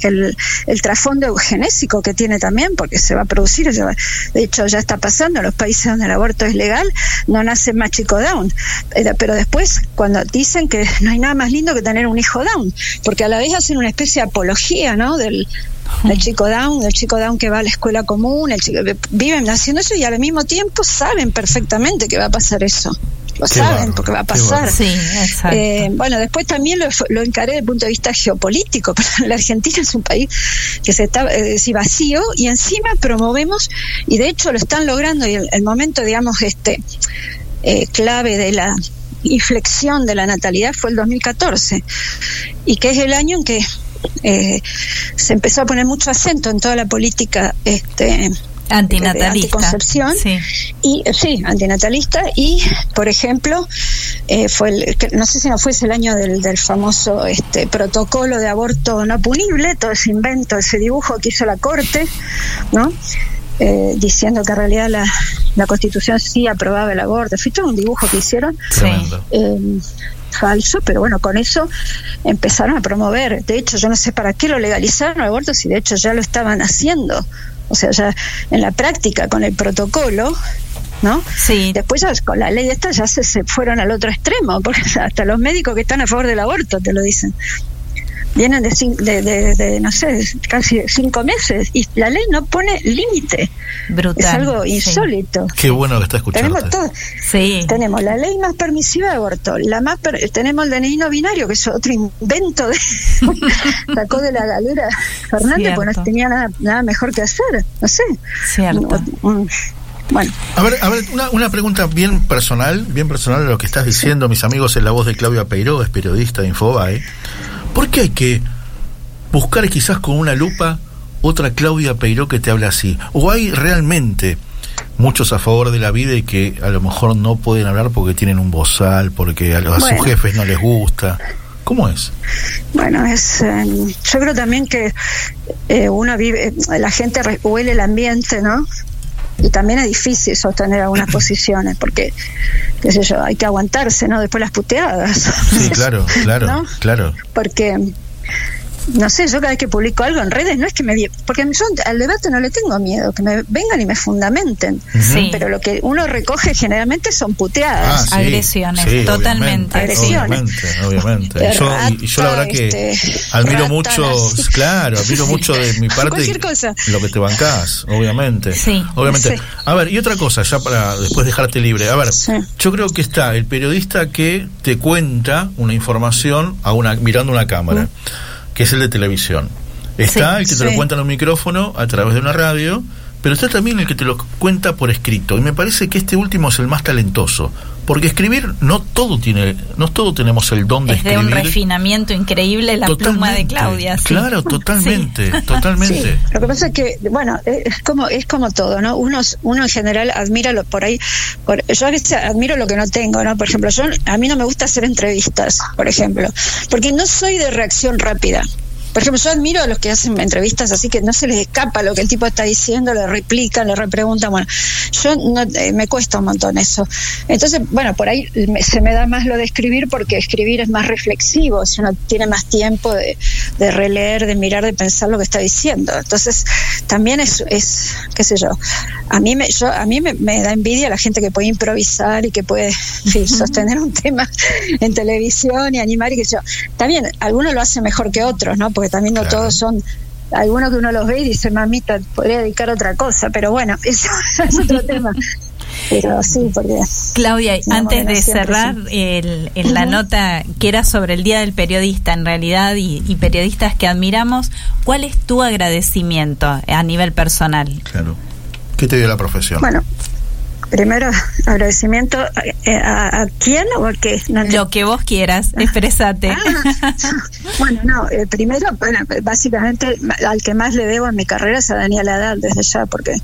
el, el trasfondo eugenésico que tiene también, porque se va a producir, ya- de hecho ya está pasando en los países donde el aborto es legal, no nace más chico down, pero después cuando dicen que no hay nada más lindo que tener un hijo down, porque a la vez hacen una especie de apología, ¿no? Del, del chico down, del chico down que va a la escuela común, el chico, viven haciendo eso y al mismo tiempo saben perfectamente que va a pasar eso. Lo Qué saben porque va a pasar. Sí, exacto. Eh, bueno, después también lo, lo encaré desde el punto de vista geopolítico, pero la Argentina es un país que se está eh, sí, vacío y encima promovemos, y de hecho lo están logrando, y el, el momento, digamos, este eh, clave de la inflexión de la natalidad fue el 2014, y que es el año en que eh, se empezó a poner mucho acento en toda la política este, Antinatalista. anticoncepción Sí. y eh, sí, antinatalista y por ejemplo eh, fue el, no sé si no fuese el año del, del famoso este protocolo de aborto no punible todo ese invento ese dibujo que hizo la corte no Eh, diciendo que en realidad la, la constitución sí aprobaba el aborto fue todo un dibujo que hicieron Sí. Eh, falso, pero bueno, con eso empezaron a promover. De hecho, yo no sé para qué lo legalizaron el aborto si de hecho ya lo estaban haciendo. O sea, ya en la práctica, con el protocolo, ¿no? Sí. Después ya con la ley esta ya se, se fueron al otro extremo, porque hasta los médicos que están a favor del aborto te lo dicen. Vienen de, cin- de, de- de, no sé, casi cinco meses y la ley no pone límite. Brutal. Es algo sí. insólito. Qué bueno que está escuchando. Tenemos todo. Sí. Tenemos la ley más permisiva de aborto, la más per- tenemos el DNI no binario, que es otro invento de sacó de la galera Fernández, porque no Cierto. tenía nada, nada mejor que hacer, no sé. Cierto. Mm, Bueno, A ver, a ver una, una pregunta bien personal, bien personal de lo que estás diciendo, mis amigos, en la voz de Claudia Peiró, es periodista de Infobae. ¿Por qué hay que buscar quizás con una lupa otra Claudia Peiró que te hable así? ¿O hay realmente muchos a favor de la vida y que a lo mejor no pueden hablar porque tienen un bozal, porque a, a sus jefes no les gusta? ¿Cómo es? bueno, es eh, yo creo también que eh, uno vive, la gente huele el ambiente, ¿no? Y también es difícil sostener algunas posiciones, porque, qué sé yo, hay que aguantarse, ¿no? Después las puteadas. Sí, claro, claro, ¿No? claro. porque no sé, yo cada vez que publico algo en redes no es que me porque yo al debate no le tengo miedo, que me vengan y me fundamenten. Sí. Pero lo que uno recoge generalmente son puteadas. Ah, sí, Agresiones, sí, totalmente. obviamente, Agresiones. Obviamente, obviamente. Y yo, y- y yo la verdad que Este, admiro rata, mucho, claro, admiro mucho de mi parte Cualquier cosa. lo que te bancás, obviamente. Sí. Obviamente. Sí. A ver, y otra cosa, ya para después dejarte libre. A ver, Sí. yo creo que está el periodista que te cuenta una información a una mirando una cámara, que es el de televisión. Está Sí, el que te lo cuenta en un micrófono a través de una radio pero está también el que te lo cuenta por escrito. Y me parece que este último es el más talentoso. Porque escribir, no todo tiene, no todo tenemos el don de es de escribir. un refinamiento increíble la pluma de Claudia. sí. Claro, totalmente, totalmente. Sí, lo que pasa es que, bueno, es como es como todo, ¿no? Uno, uno en general admira lo por ahí. por- yo a veces admiro lo que no tengo, ¿no? Por ejemplo, yo a mí no me gusta hacer entrevistas, por ejemplo, porque no soy de reacción rápida. Por ejemplo, yo admiro a los que hacen entrevistas así que no se les escapa lo que el tipo está diciendo, le replican, le repreguntan. Bueno, yo no, eh, me cuesta un montón eso. Entonces, bueno, por ahí me- se me da más lo de escribir porque escribir es más reflexivo, si uno tiene más tiempo de, de releer, de mirar, de pensar lo que está diciendo. Entonces, también es, es qué sé yo, a mí me, yo, a mí me, me da envidia la gente que puede improvisar y que puede en fin, sostener un tema en televisión y animar y que yo. También, algunos lo hacen mejor que otros, ¿no? Porque también no Claro. todos son algunos que uno los ve y dice, mamita, podría dedicar a otra cosa, pero bueno, eso es otro tema. Pero sí, porque... Claudia, No, antes de cerrar el, en la Ujú. nota que era sobre el Día del Periodista en realidad y, y periodistas que admiramos, ¿cuál es tu agradecimiento a nivel personal? Claro. ¿Qué te dio la profesión? Bueno, primero agradecimiento a, a- a quién o a qué. No. Lo que vos quieras, expresate. Ah, bueno, no, eh, primero, bueno, básicamente al que más le debo en mi carrera es a Daniel Haddad desde ya, porque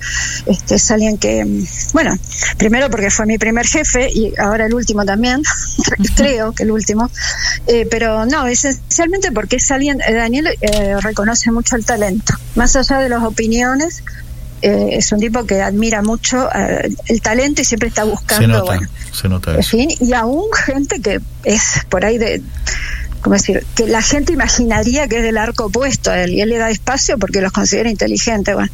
este, es alguien que, mm, bueno, primero porque fue mi primer jefe y ahora el último también, creo que el último, eh, pero no, esencialmente porque es alguien, eh, Daniel eh, reconoce mucho el talento, más allá de las opiniones. Eh, es un tipo que admira mucho eh, el talento y siempre está se buscando nota, bueno, se nota en eso. fin, y aún gente que es por ahí de, ¿cómo decir? Que la gente imaginaría que es del arco opuesto a él, y él le da espacio porque los considera inteligentes, bueno.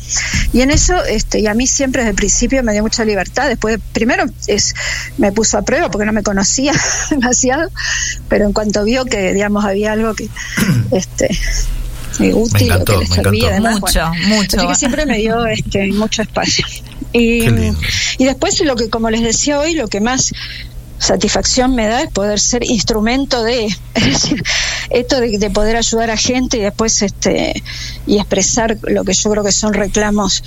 Y en eso, este, y a mí siempre desde el principio me dio mucha libertad, después, primero es, me puso a prueba porque no me conocía demasiado, pero en cuanto vio que, digamos, había algo que, este, eh, útil encantó, que le me servía, además, Mucho, bueno. mucho. Así que siempre me dio este, mucho espacio. Y, y después lo que, como les decía hoy, lo que más satisfacción me da es poder ser instrumento de, es decir, esto de, de poder ayudar a gente y después este y expresar lo que yo creo que son reclamos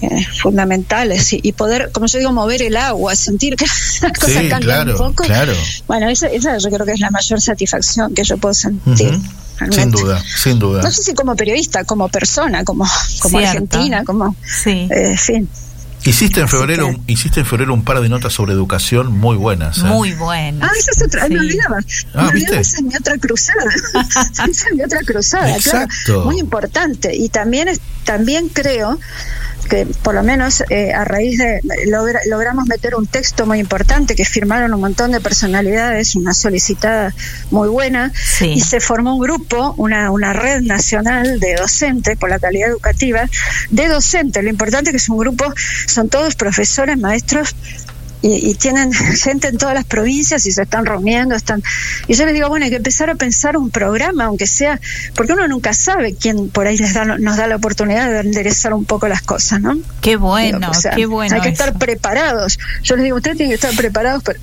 eh, fundamentales y, y poder, como yo digo, mover el agua, sentir que las cosas Sí, cambian claro, un poco. claro. Bueno, esa, esa yo creo que es la mayor satisfacción que yo puedo sentir. Realmente. Sin duda, sin duda. No sé si como periodista, como persona, como, como Cierto. argentina, como, Sí. eh, en fin. Hiciste en febrero, que- un- hiciste en febrero un par de notas sobre educación muy buenas. ¿eh? Muy bueno. Ah, esa es otra, Sí. me olvidaba. Ah, me olvidaba, ¿viste? esa es mi otra cruzada. esa es mi otra cruzada, Exacto. claro. Muy importante. Y también, es- también creo que por lo menos eh, a raíz de logra- logramos meter un texto muy importante que firmaron un montón de personalidades, una solicitada muy buena, Sí. y se formó un grupo, una, una red nacional de docentes por la calidad educativa, de docentes. Lo importante es que es un grupo, son todos profesores, maestros y, y tienen gente en todas las provincias y se están reuniendo, están y yo les digo, bueno, hay que empezar a pensar un programa, aunque sea, porque uno nunca sabe quién por ahí les da, nos da la oportunidad de enderezar un poco las cosas, ¿no? Qué bueno, Digo, o sea, qué bueno. Hay que eso. estar preparados. Yo les digo, ustedes tienen que estar preparados. Pero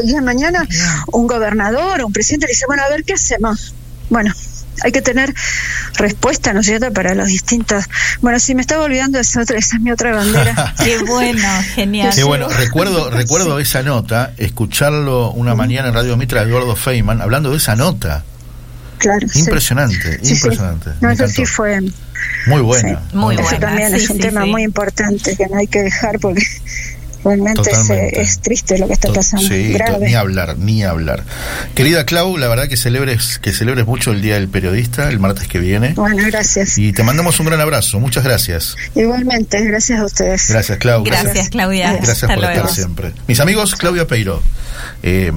el día de mañana, un gobernador o un presidente le dice, bueno, a ver qué hacemos. Bueno, hay que tener respuesta, ¿no es cierto?, para los distintos. Bueno, si me estaba olvidando, esa, otra, esa es mi otra bandera. Qué bueno, genial. Qué bueno, recuerdo, recuerdo esa nota, escucharlo una mañana en Radio Mitra de Eduardo Feynman hablando de esa nota. claro. sí. Impresionante, Sí, sí. impresionante. No, Me eso sí fue. Muy buena. sí. Muy Eso buena, también sí, es un sí, tema sí. muy importante que no hay que dejar porque realmente es, Totalmente. es triste lo que está pasando. sí, grave. ni hablar, ni hablar. Querida Clau, la verdad que celebres, que celebres mucho el Día del Periodista, el martes que viene. Bueno, gracias. Y te mandamos un gran abrazo. Muchas gracias. Igualmente, gracias a ustedes. Gracias, Clau. Gracias, Claudia. Gracias Hasta por luego. estar siempre. Mis amigos, Claudia Peiro, eh,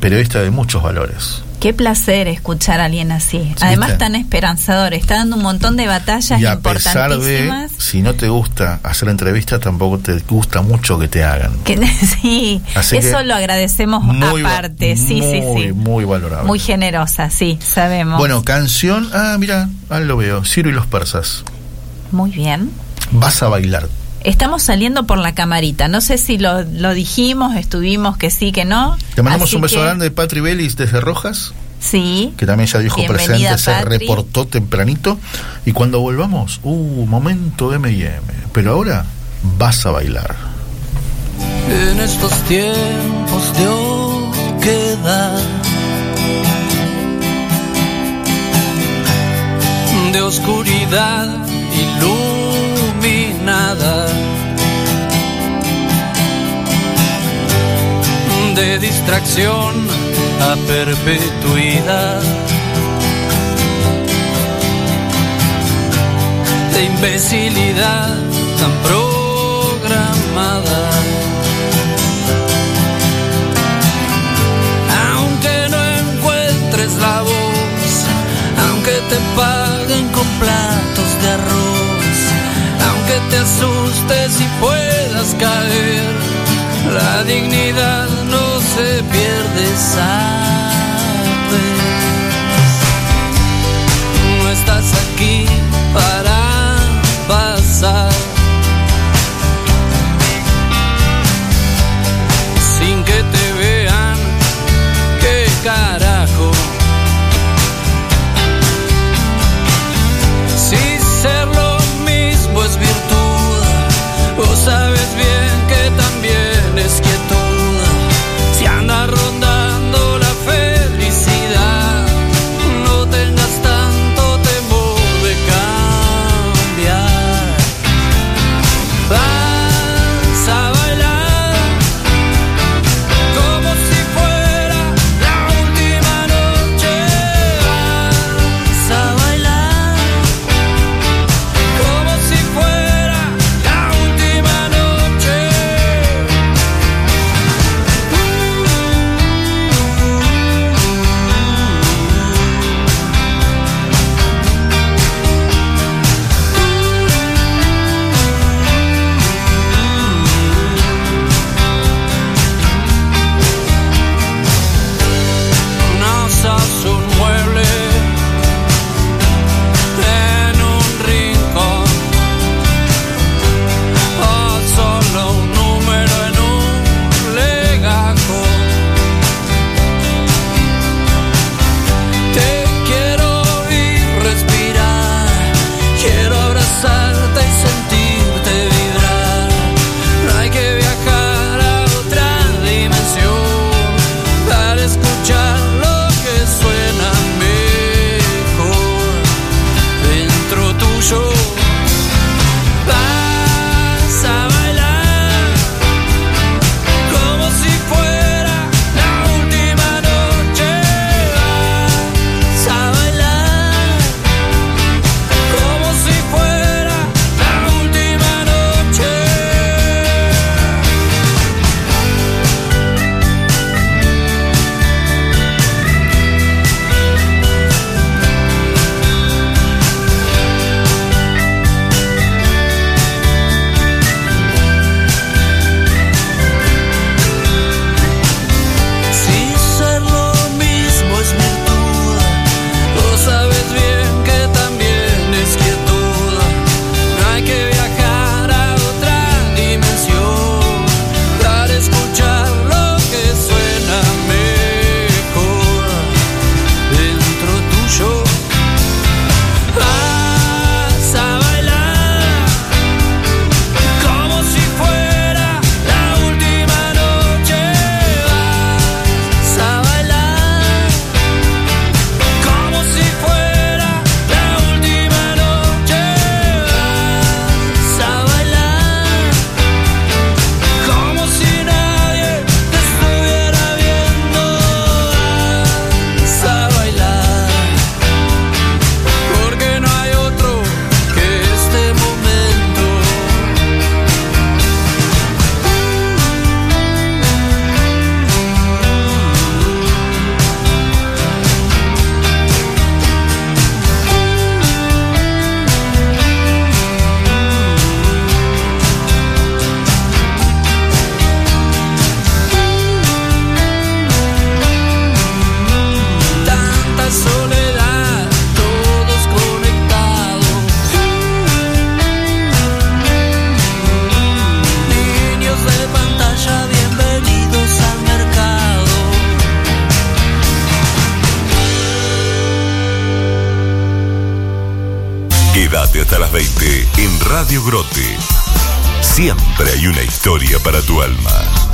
periodista de muchos valores. Qué placer escuchar a alguien así. Además, tan esperanzador. Está dando un montón de batallas Y a pesar de, importantísimas. si no te gusta hacer entrevistas, tampoco te gusta mucho que te hagan. Que, sí, Así eso lo agradecemos Muy aparte. Sí, sí, sí. Muy valorable. Muy generosa, sí, sabemos. bueno, canción. Ah, mira, ahí lo veo. Ciro y los persas. Muy bien. Vas a bailar. Estamos saliendo por la camarita. No sé si lo, lo dijimos, estuvimos, que sí, que no. Te mandamos Así un beso que grande de Patri Belis desde Rojas. Sí. que también ya dijo Bienvenida, presente, se reportó tempranito. Y cuando volvamos, uh, momento M&M. Pero ahora vas a bailar. En estos tiempos de oquedad, de oscuridad de distracción a perpetuidad. De imbecilidad tan programada. Aunque no encuentres la voz, aunque te paguen con platos de arroz, aunque te asustes y puedas caer, la dignidad no se pierde, sabes. No estás aquí para pasar. hasta las 20 en Radio Grote. Siempre hay una historia para tu alma.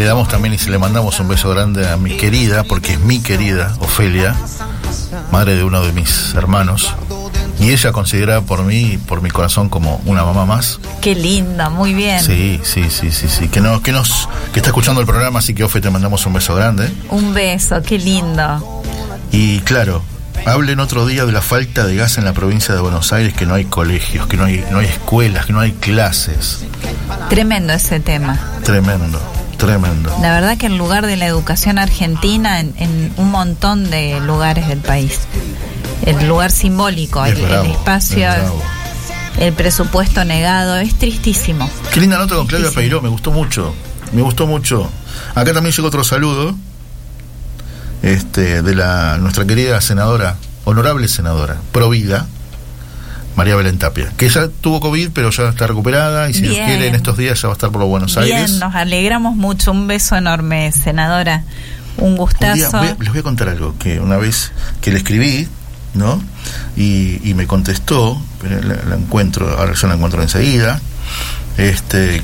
Le damos también y se le mandamos un beso grande a mi querida, porque es mi querida, Ofelia, madre de uno de mis hermanos. Y ella considerada por mí y por mi corazón como una mamá más. Qué lindo, muy bien. Sí, sí, sí, sí, sí. Que, no, que, nos, que está escuchando el programa, así que Ofe te mandamos un beso grande. Un beso, qué lindo. Y claro, hablen otro día de la falta de gas en la provincia de Buenos Aires, que no hay colegios, que no hay, no hay escuelas, que no hay clases. Tremendo ese tema. Tremendo, tremendo. La verdad que en lugar de la educación argentina, en, en un montón de lugares del país. El lugar simbólico, Es el, el espacio, es el presupuesto negado, es tristísimo. Qué linda nota con Claudia. Peiró, me gustó mucho. Me gustó mucho. Acá también llegó otro saludo este, de la nuestra querida senadora, honorable senadora, Provida, María Belén Tapia, que ya tuvo COVID, pero ya está recuperada y si Dios Bien. quiere en estos días ya va a estar por los Buenos Aires. Bien, nos alegramos mucho. Un beso enorme, senadora. Un Un día gustazo. voy a- les voy a contar algo, que una vez que le escribí, ¿no? Y, y me contestó, pero la, la encuentro, ahora yo la encuentro enseguida. Este,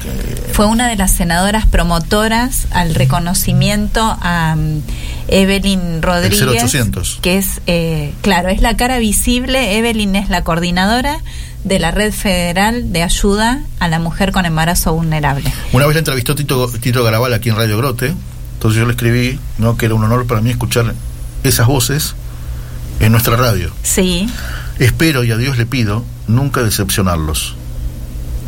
Fue una de las senadoras promotoras al reconocimiento a mm, Evelyn Rodríguez, 0800. que es, eh, claro, es la cara visible. Evelyn es la coordinadora de la Red Federal de Ayuda a la Mujer con Embarazo Vulnerable. Una vez la entrevistó Tito, Tito Garabal aquí en Radio Grote, entonces yo le escribí, ¿no? que era un honor para mí escuchar esas voces en nuestra radio. Sí, Espero y a Dios le pido nunca decepcionarlos,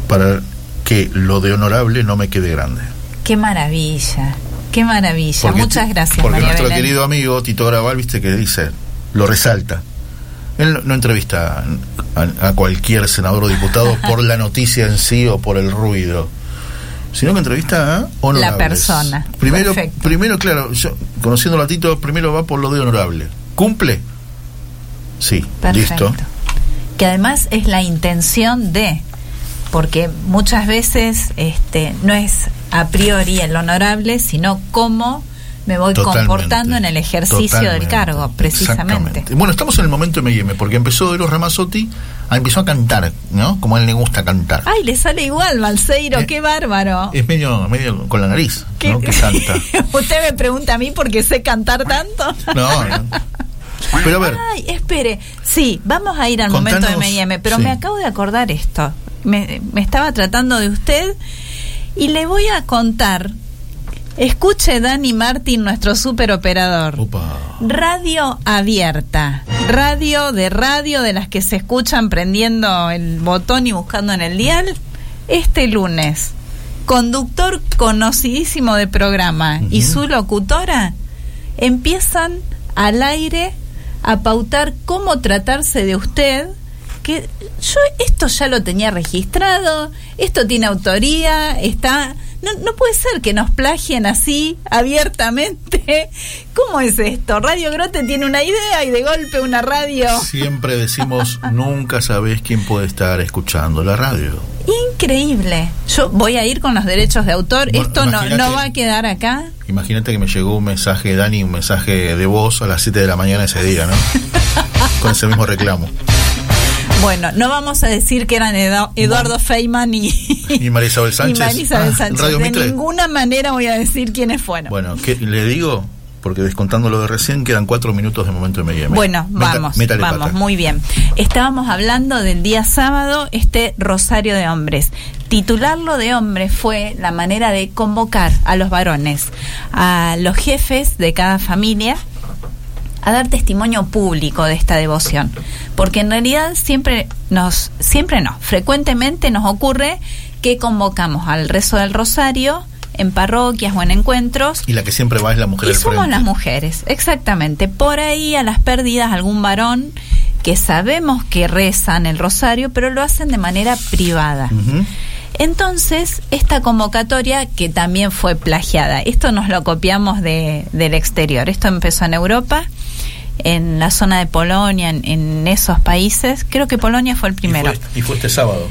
para que lo de honorable no me quede grande. qué maravilla, qué maravilla. Porque- Muchas gracias, Porque María nuestro Belén. querido amigo Tito Garabal, viste que dice, lo resalta. Él no, no entrevista a, a cualquier senador o diputado por la noticia en sí o por el ruido, sino que entrevista a honorables. La persona. Primero, Perfecto. primero claro, yo, conociéndolo a Tito, primero va por lo de honorable. ¿Cumple? Sí, Perfecto. listo. Que además es la intención de, porque muchas veces este, no es a priori el honorable, sino cómo me voy Totalmente, comportando en el ejercicio del cargo, precisamente. Bueno, estamos en el momento M&M, porque empezó Eros Ramazzotti, ah, empezó a cantar, ¿no? Como a él le gusta cantar. Ay, le sale igual, Balseiro, Eh, qué bárbaro. Es medio, medio con la nariz, ¿Qué- ¿no? Que canta. ¿Usted me pregunta a mí por qué sé cantar tanto? No, no. Pero a ver, Ay, espere. Sí, vamos a ir al momento de M&M, pero sí. me acabo de acordar esto. Me, me estaba tratando de usted y le voy a contar. Escuche Dani Martín, nuestro superoperador. opa. Radio abierta. Radio de radio de las que se escuchan prendiendo el botón y buscando en el dial. Este lunes, conductor conocidísimo de programa y su locutora empiezan al aire a pautar cómo tratarse de usted. Que yo esto ya lo tenía registrado, esto tiene autoría, está no, no puede ser que nos plagien así abiertamente. ¿Cómo es esto? Radio Grote tiene una idea y de golpe una radio. Siempre decimos, nunca sabes quién puede estar escuchando la radio. Increíble. Yo voy a ir con los derechos de autor. Bueno, esto no, no va a quedar acá. Imagínate que me llegó un mensaje Dani, un mensaje de voz a las 7 de la mañana ese día, ¿no? Con ese mismo reclamo. Bueno, no vamos a decir que eran Edu- Eduardo Feynman y, ¿Y María Isabel Sánchez? y María Isabel Ah, Sánchez. Radio De Mitre. ninguna manera voy a decir quiénes fueron. Bueno, ¿qué le digo? Porque descontando lo de recién, quedan cuatro minutos de momento de M&M. Bueno, Meta- vamos, métale vamos, pata. muy bien. Estábamos hablando del día sábado, este Rosario de Hombres. Titularlo de hombre fue la manera de convocar a los varones, a los jefes de cada familia, a dar testimonio público de esta devoción. Porque en realidad siempre nos, siempre no, frecuentemente nos ocurre que convocamos al rezo del Rosario en parroquias o en encuentros Y la que siempre va es la mujer y somos las mujeres, exactamente. Por ahí a las pérdidas algún varón que sabemos que rezan el rosario, pero lo hacen de manera privada. Entonces, esta convocatoria que también fue plagiada, esto nos lo copiamos de, del exterior, esto empezó en Europa, en la zona de Polonia, en, en esos países, creo que Polonia fue el primero. Y fue, y fue este sábado.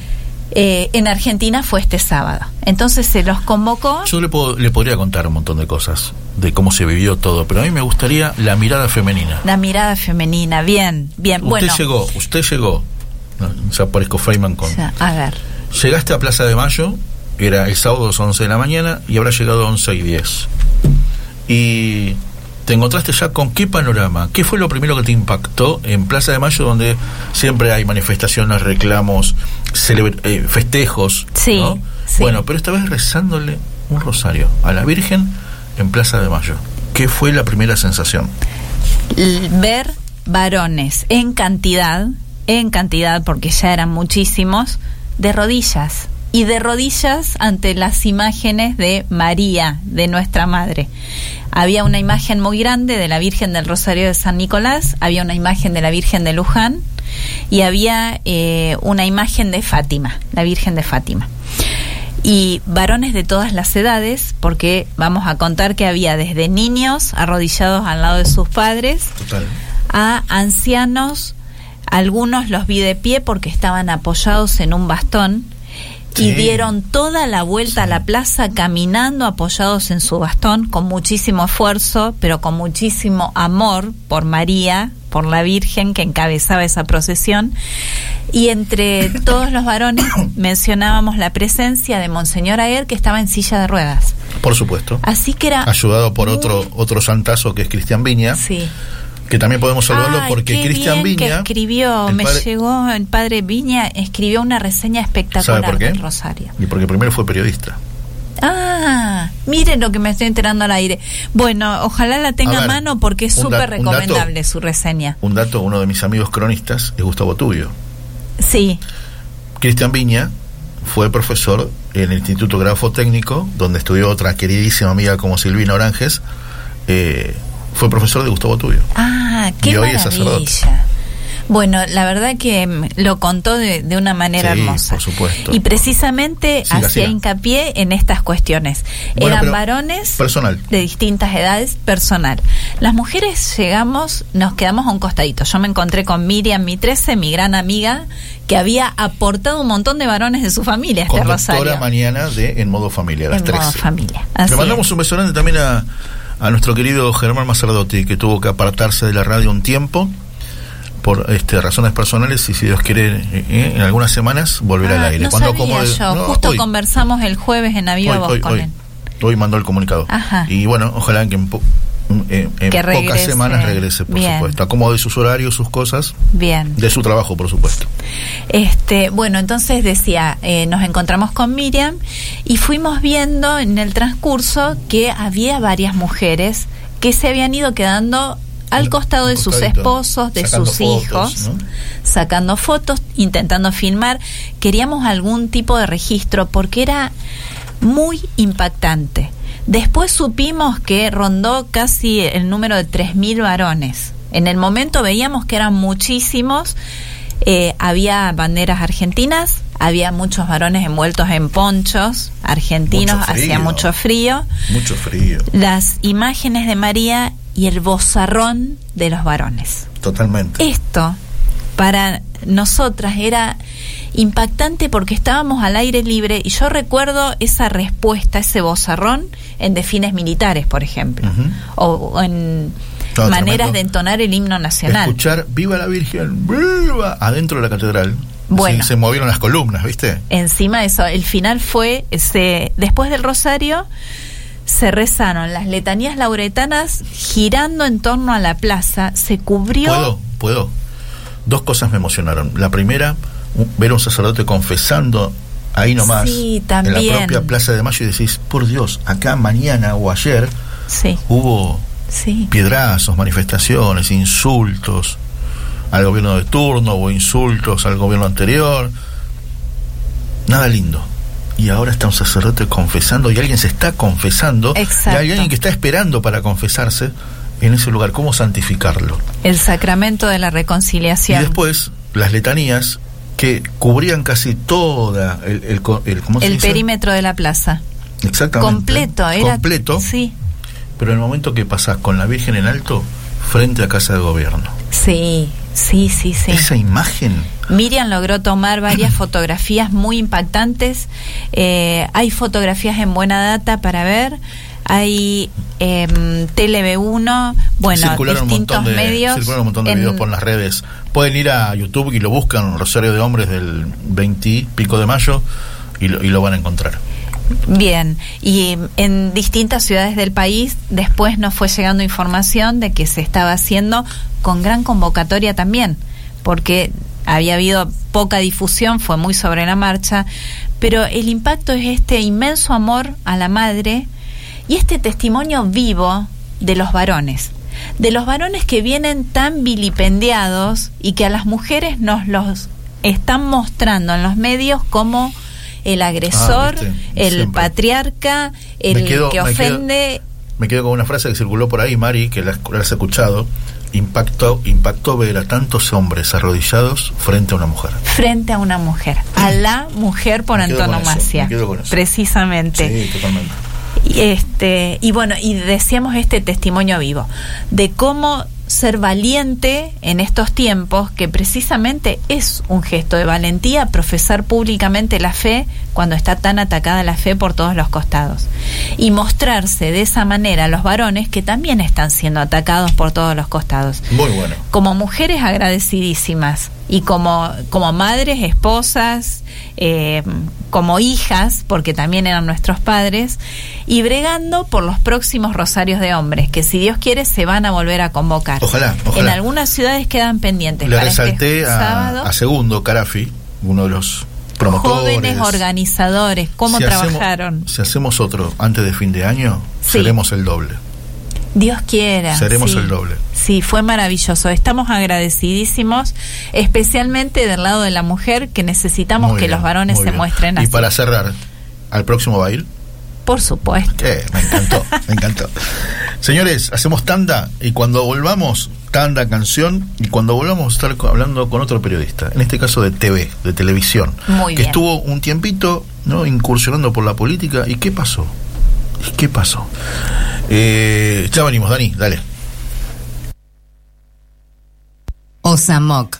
Eh, en Argentina fue este sábado. Entonces se los convocó. Yo le, puedo, le podría contar un montón de cosas, de cómo se vivió todo, pero a mí me gustaría la mirada femenina. La mirada femenina, bien, bien. Usted bueno, llegó, usted llegó, no, ya aparezco Feynman con... o sea, a ver, Llegaste a Plaza de Mayo, era el sábado a las 11 de la mañana y habrá llegado a 11 y 10. Y te encontraste ya con qué panorama, qué fue lo primero que te impactó en Plaza de Mayo donde siempre hay manifestaciones, reclamos, eh, festejos, Sí, ¿no? sí. Bueno, pero esta vez rezándole un rosario a la Virgen en Plaza de Mayo. ¿Qué fue la primera sensación? ver varones en cantidad, en cantidad, porque ya eran muchísimos, de rodillas. Y de rodillas ante las imágenes de María, de nuestra Madre. Había una imagen muy grande de la Virgen del Rosario de San Nicolás, había una imagen de la Virgen de Luján y había eh, una imagen de Fátima, la Virgen de Fátima. Y varones de todas las edades, porque vamos a contar que había desde niños arrodillados al lado de sus padres, Total. a ancianos, algunos los vi de pie porque estaban apoyados en un bastón y dieron toda la vuelta a la plaza caminando apoyados en su bastón con muchísimo esfuerzo, pero con muchísimo amor por María, por la Virgen que encabezaba esa procesión. Y entre todos los varones mencionábamos la presencia de Monseñor Aguer que estaba en silla de ruedas. Por supuesto. Así que era Ayudado por muy- otro otro santazo que es Cristian Viña, Sí. Que también podemos saludarlo Ay, porque Cristian bien que Viña escribió, me padre- llegó el padre Viña, escribió una reseña espectacular ¿Sabe por qué? del Rosario. Y porque primero fue periodista. Ah, miren lo que me estoy enterando al aire. Bueno, ojalá la tenga A ver, mano porque es súper un dato. recomendable su reseña. Un dato, uno de mis amigos cronistas es Gustavo Tubio. Sí, Cristian Viña fue profesor en el Instituto Grafo Técnico, donde estudió otra queridísima amiga como Silvina Oranges. eh, fue profesor de Gustavo Tubio. ah, qué Y hoy es sacerdote. maravilla. Bueno, la verdad que mm, lo contó de, de una manera Sí, hermosa. por supuesto. Y precisamente Siga, hacía siga. hincapié en estas cuestiones. Bueno, Eran varones personal. de distintas edades, personal. Las mujeres llegamos, nos quedamos a un costadito. Yo me encontré con Miriam Mitrese, mi gran amiga, que había aportado un montón de varones de su familia a este rosario. mañana de En Modo Familia, a las En modo 13. familia. Así Le mandamos un beso grande también a, a nuestro querido Germán Macerdotti, que tuvo que apartarse de la radio un tiempo por este, razones personales y si Dios quiere eh, eh, en algunas semanas volverá Ah, al aire. No Cuando sabía acomode- yo. no, Justo hoy, conversamos el jueves en Aviva hoy, Voz hoy, con hoy. él. Hoy mandó el comunicado. Ajá. Y bueno, ojalá que en, po- en- en Que pocas semanas regrese, por Bien. supuesto. Acomode sus horarios, sus cosas, Bien. de su trabajo, por supuesto. Este, bueno, entonces decía, eh, nos encontramos con Miriam y fuimos viendo en el transcurso que había varias mujeres que se habían ido quedando al costado de sus esposos, de sus fotos, hijos, ¿no? sacando fotos, intentando filmar. Queríamos algún tipo de registro porque era muy impactante. Después supimos que rondó casi el número de 3.000 varones. En el momento veíamos que eran muchísimos. Eh, había banderas argentinas, había muchos varones envueltos en ponchos argentinos, Mucho hacía mucho frío. Mucho frío, Las imágenes de María y el bozarrón de los varones. totalmente. Esto para nosotras era impactante porque estábamos al aire libre y yo recuerdo esa respuesta, ese bozarrón en desfiles militares, por ejemplo, o, o en maneras tremendo. de entonar el himno nacional. Escuchar Viva la Virgen, viva, adentro de la catedral. Bueno. Se movieron las columnas, ¿viste? Encima de eso, el final fue, ese, después del rosario, se rezaron las letanías lauretanas girando en torno a la plaza, se cubrió... ¿Puedo? ¿Puedo? Dos cosas me emocionaron. La primera, ver a un sacerdote confesando ahí nomás, Sí, en la propia Plaza de Mayo, y decís, por Dios, acá mañana o ayer Sí, hubo sí. piedrazos, manifestaciones, insultos al gobierno de turno o insultos al gobierno anterior. Nada lindo. Y ahora está un sacerdote confesando y alguien se está confesando Exacto. y hay alguien que está esperando para confesarse en ese lugar. ¿Cómo santificarlo? El sacramento de la Y reconciliación. después, las letanías que cubrían casi toda el, el, el- ¿cómo se El dice? perímetro de la plaza. Exactamente. Completo, era. Completo. Sí, Pero en el momento que pasás con la Virgen en alto, frente a Casa de Gobierno. sí, sí, sí, sí. Esa imagen. Miriam logró tomar varias fotografías muy impactantes. Eh, hay fotografías en buena data para ver. Hay eh, TLB1, bueno, circularon un distintos montón de, medios. circularon un montón de en- videos por las redes. Pueden ir a YouTube y lo buscan, Rosario de Hombres del 20 y pico de mayo, y lo, y lo van a encontrar. Bien, y en distintas ciudades del país después nos fue llegando información de que se estaba haciendo con gran convocatoria también, porque había habido poca difusión, fue muy sobre la marcha, pero el impacto es este inmenso amor a la madre y este testimonio vivo de los varones, de los varones que vienen tan vilipendiados y que a las mujeres nos los están mostrando en los medios como el agresor, Ah, el siempre. patriarca, el quedo- que me quedo- ofende. Me quedo con una frase que circuló por ahí, Mari, que la, la has escuchado. Impactó, impactó ver a tantos hombres arrodillados frente a una mujer. frente a una mujer, a la mujer por antonomasia, precisamente. Sí, totalmente. Y este y bueno y decíamos este testimonio vivo de cómo ser valiente en estos tiempos que precisamente es un gesto de valentía profesar públicamente la fe cuando está tan atacada la fe por todos los costados y mostrarse de esa manera a los varones que también están siendo atacados por todos los costados Muy bueno. como mujeres agradecidísimas y como, como madres, esposas, eh, como hijas, porque también eran nuestros padres, y bregando por los próximos rosarios de hombres, que si Dios quiere se van a volver a convocar. Ojalá, ojalá. En algunas ciudades quedan pendientes. Le este resalté a, a Segundo Carafi, uno de los promotores. Jóvenes organizadores, cómo Si hacemos- trabajaron. si hacemos otro antes de fin de año, Sí. seremos el doble. Dios quiera. Seremos sí. el doble. Sí, fue maravilloso. Estamos agradecidísimos, especialmente del lado de la mujer, que necesitamos Muy que bien, los varones se bien. muestren Y así. para cerrar, ¿al próximo ir? Por supuesto. Eh, me encantó, me encantó. Señores, hacemos tanda y cuando volvamos, tanda, canción, y cuando volvamos a estar hablando con otro periodista, en este caso de TV, de televisión, Muy que bien. estuvo un tiempito ¿no? incursionando por la política. ¿Y qué pasó? ¿Y qué pasó? Eh, ya venimos, Dani, dale. Osamoc,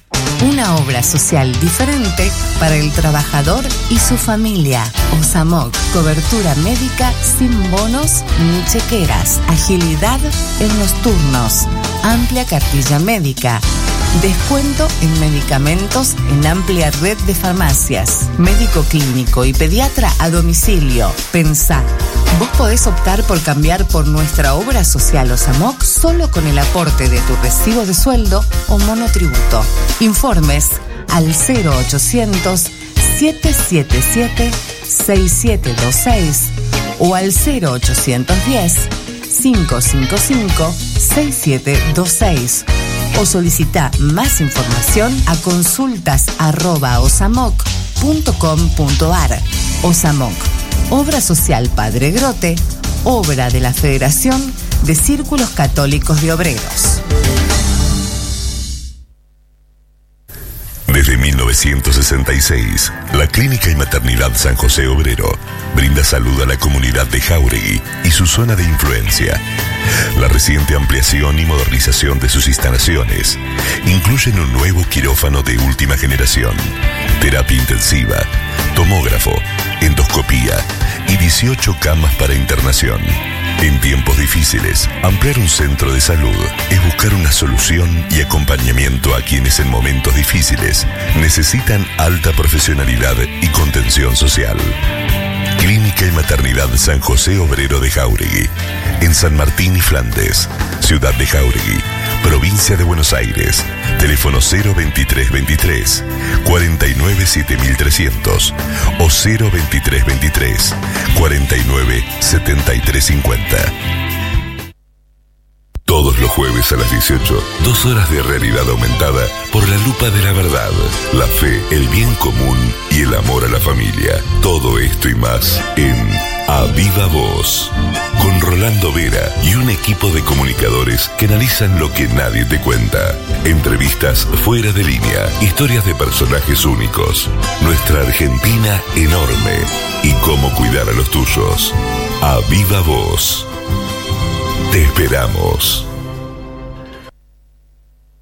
una obra social diferente para el trabajador y su familia. Osamoc, cobertura médica sin bonos ni chequeras, agilidad en los turnos, amplia cartilla médica. Descuento en medicamentos en amplia red de farmacias. Médico clínico y pediatra a domicilio. Pensá, vos podés optar por cambiar por nuestra obra social Osamoc solo con el aporte de tu recibo de sueldo o monotributo. Informes al 0800 777 6726 o al 0810 555 6726 o solicita más información a consultas@osamoc.com.ar. Osamoc, obra social Padre Grote, obra de la Federación de Círculos Católicos de Obreros. Desde 1966, la Clínica y Maternidad San José Obrero brinda salud a la comunidad de Jauregui y su zona de influencia. La reciente ampliación y modernización de sus instalaciones incluyen un nuevo quirófano de última generación, terapia intensiva, tomógrafo, endoscopía y 18 camas para internación. En tiempos difíciles, ampliar un centro de salud es buscar una solución y acompañamiento a quienes en momentos difíciles necesitan alta profesionalidad y contención social. Clínica y Maternidad San José Obrero de Jauregui, en San Martín y Flandes, Ciudad de Jauregui, Provincia de Buenos Aires. Teléfono 02323 49 7300 o 02323 49 7350. Todos los jueves a las 18, dos horas de realidad aumentada por la lupa de la verdad, la fe, el bien común y el amor a la familia. Todo esto y más en A Viva Voz. Con Rolando Vera y un equipo de comunicadores que analizan lo que nadie te cuenta. Entrevistas fuera de línea, historias de personajes únicos, nuestra Argentina enorme y cómo cuidar a los tuyos. A Viva Voz. Te esperamos.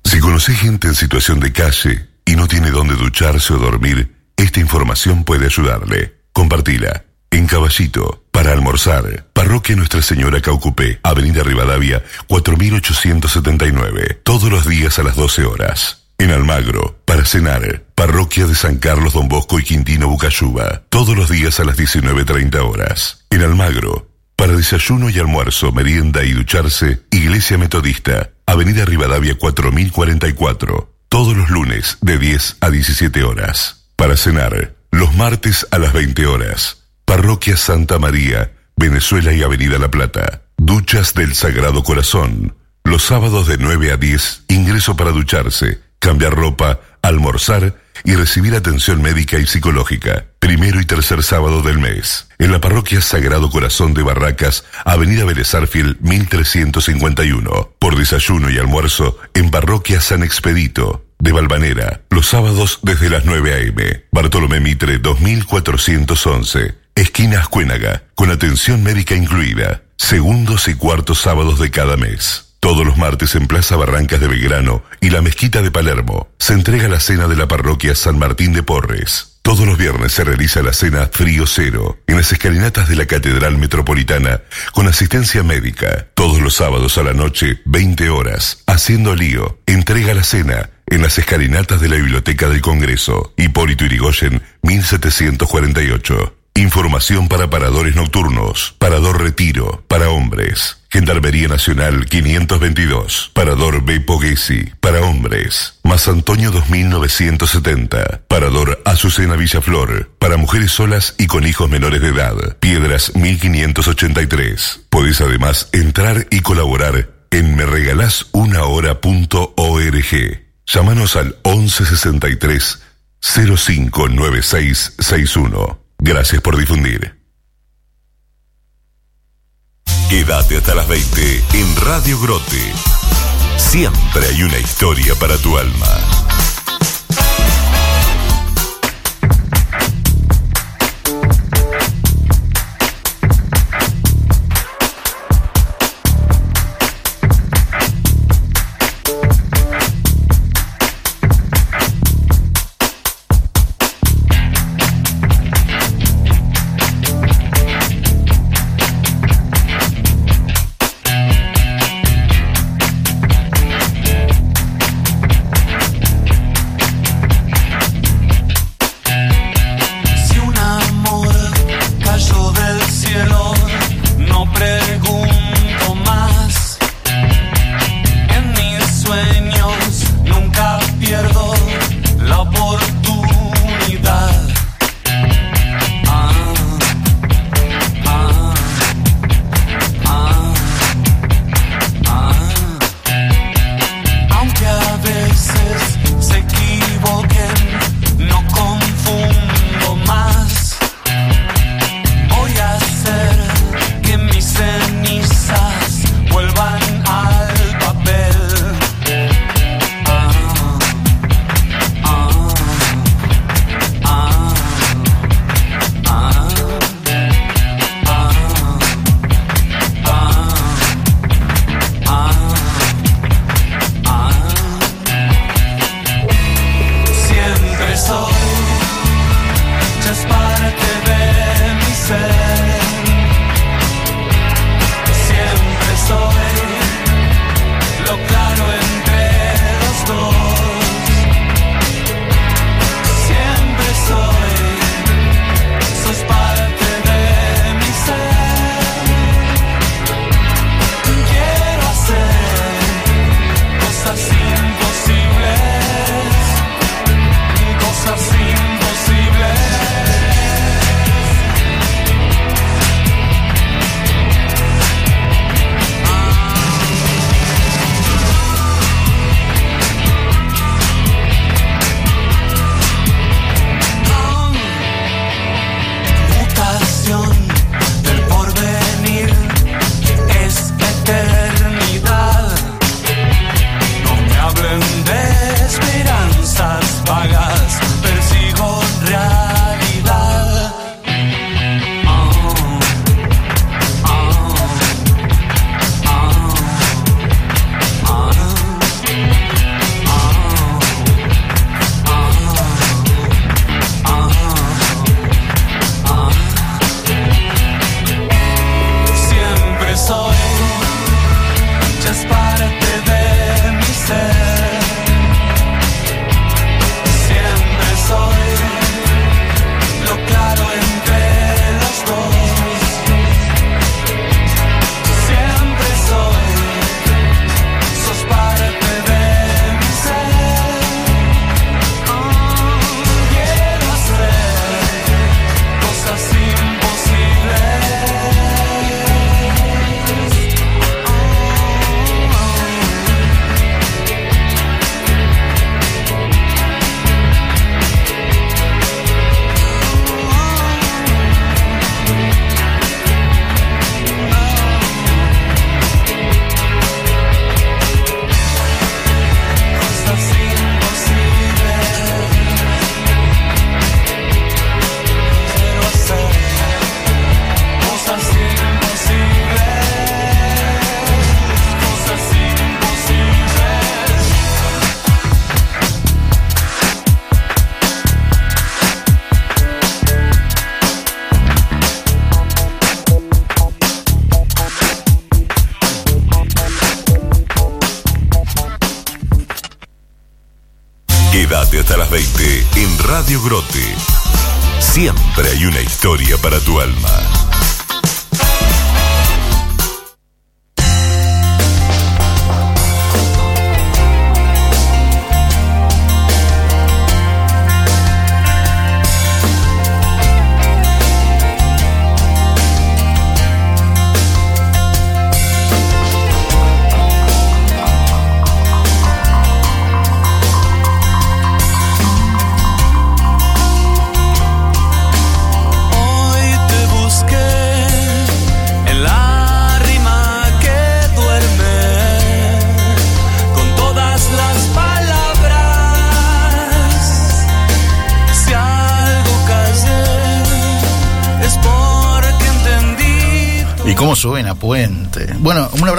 Si conoces gente en situación de calle y no tiene dónde ducharse o dormir, esta información puede ayudarle. Compartila. En Caballito, para almorzar, Parroquia Nuestra Señora Caucupé, Avenida Rivadavia, 4879, todos los días a las 12 horas. En Almagro, para cenar, Parroquia de San Carlos Don Bosco y Quintino Bucayuba, todos los días a las 19.30 horas. En Almagro, para desayuno y almuerzo, merienda y ducharse, Iglesia Metodista, Avenida Rivadavia 4044, todos los lunes de 10 a 17 horas. Para cenar, los martes a las 20 horas. Parroquia Santa María, Venezuela y Avenida La Plata. Duchas del Sagrado Corazón. Los sábados de 9 a 10, ingreso para ducharse, cambiar ropa, almorzar y recibir atención médica y psicológica. Primero y tercer sábado del mes. En la parroquia Sagrado Corazón de Barracas, Avenida Vélez 1351. Por desayuno y almuerzo en Parroquia San Expedito de Valvanera. Los sábados desde las 9 a.m. Bartolomé Mitre 2411. Esquina Ascuénaga, con atención médica incluida. Segundos y cuartos sábados de cada mes. Todos los martes en Plaza Barrancas de Belgrano y la Mezquita de Palermo se entrega la cena de la parroquia San Martín de Porres. Todos los viernes se realiza la cena Frío Cero en las escalinatas de la Catedral Metropolitana con asistencia médica. Todos los sábados a la noche, 20 horas, haciendo lío, entrega la cena en las escalinatas de la Biblioteca del Congreso. Hipólito Irigoyen, 1748. Información para paradores nocturnos. Parador Retiro, para hombres. Gendarmería Nacional 522. Parador B. Poguesi, para hombres. Más Antonio 2970. Parador Azucena Villaflor, para mujeres solas y con hijos menores de edad. Piedras 1583. Podés además entrar y colaborar en meregalashunahora.org. Llámanos al 1163 059661. Gracias por difundir. Quédate hasta las 20 en Radio Grote. Siempre hay una historia para tu alma.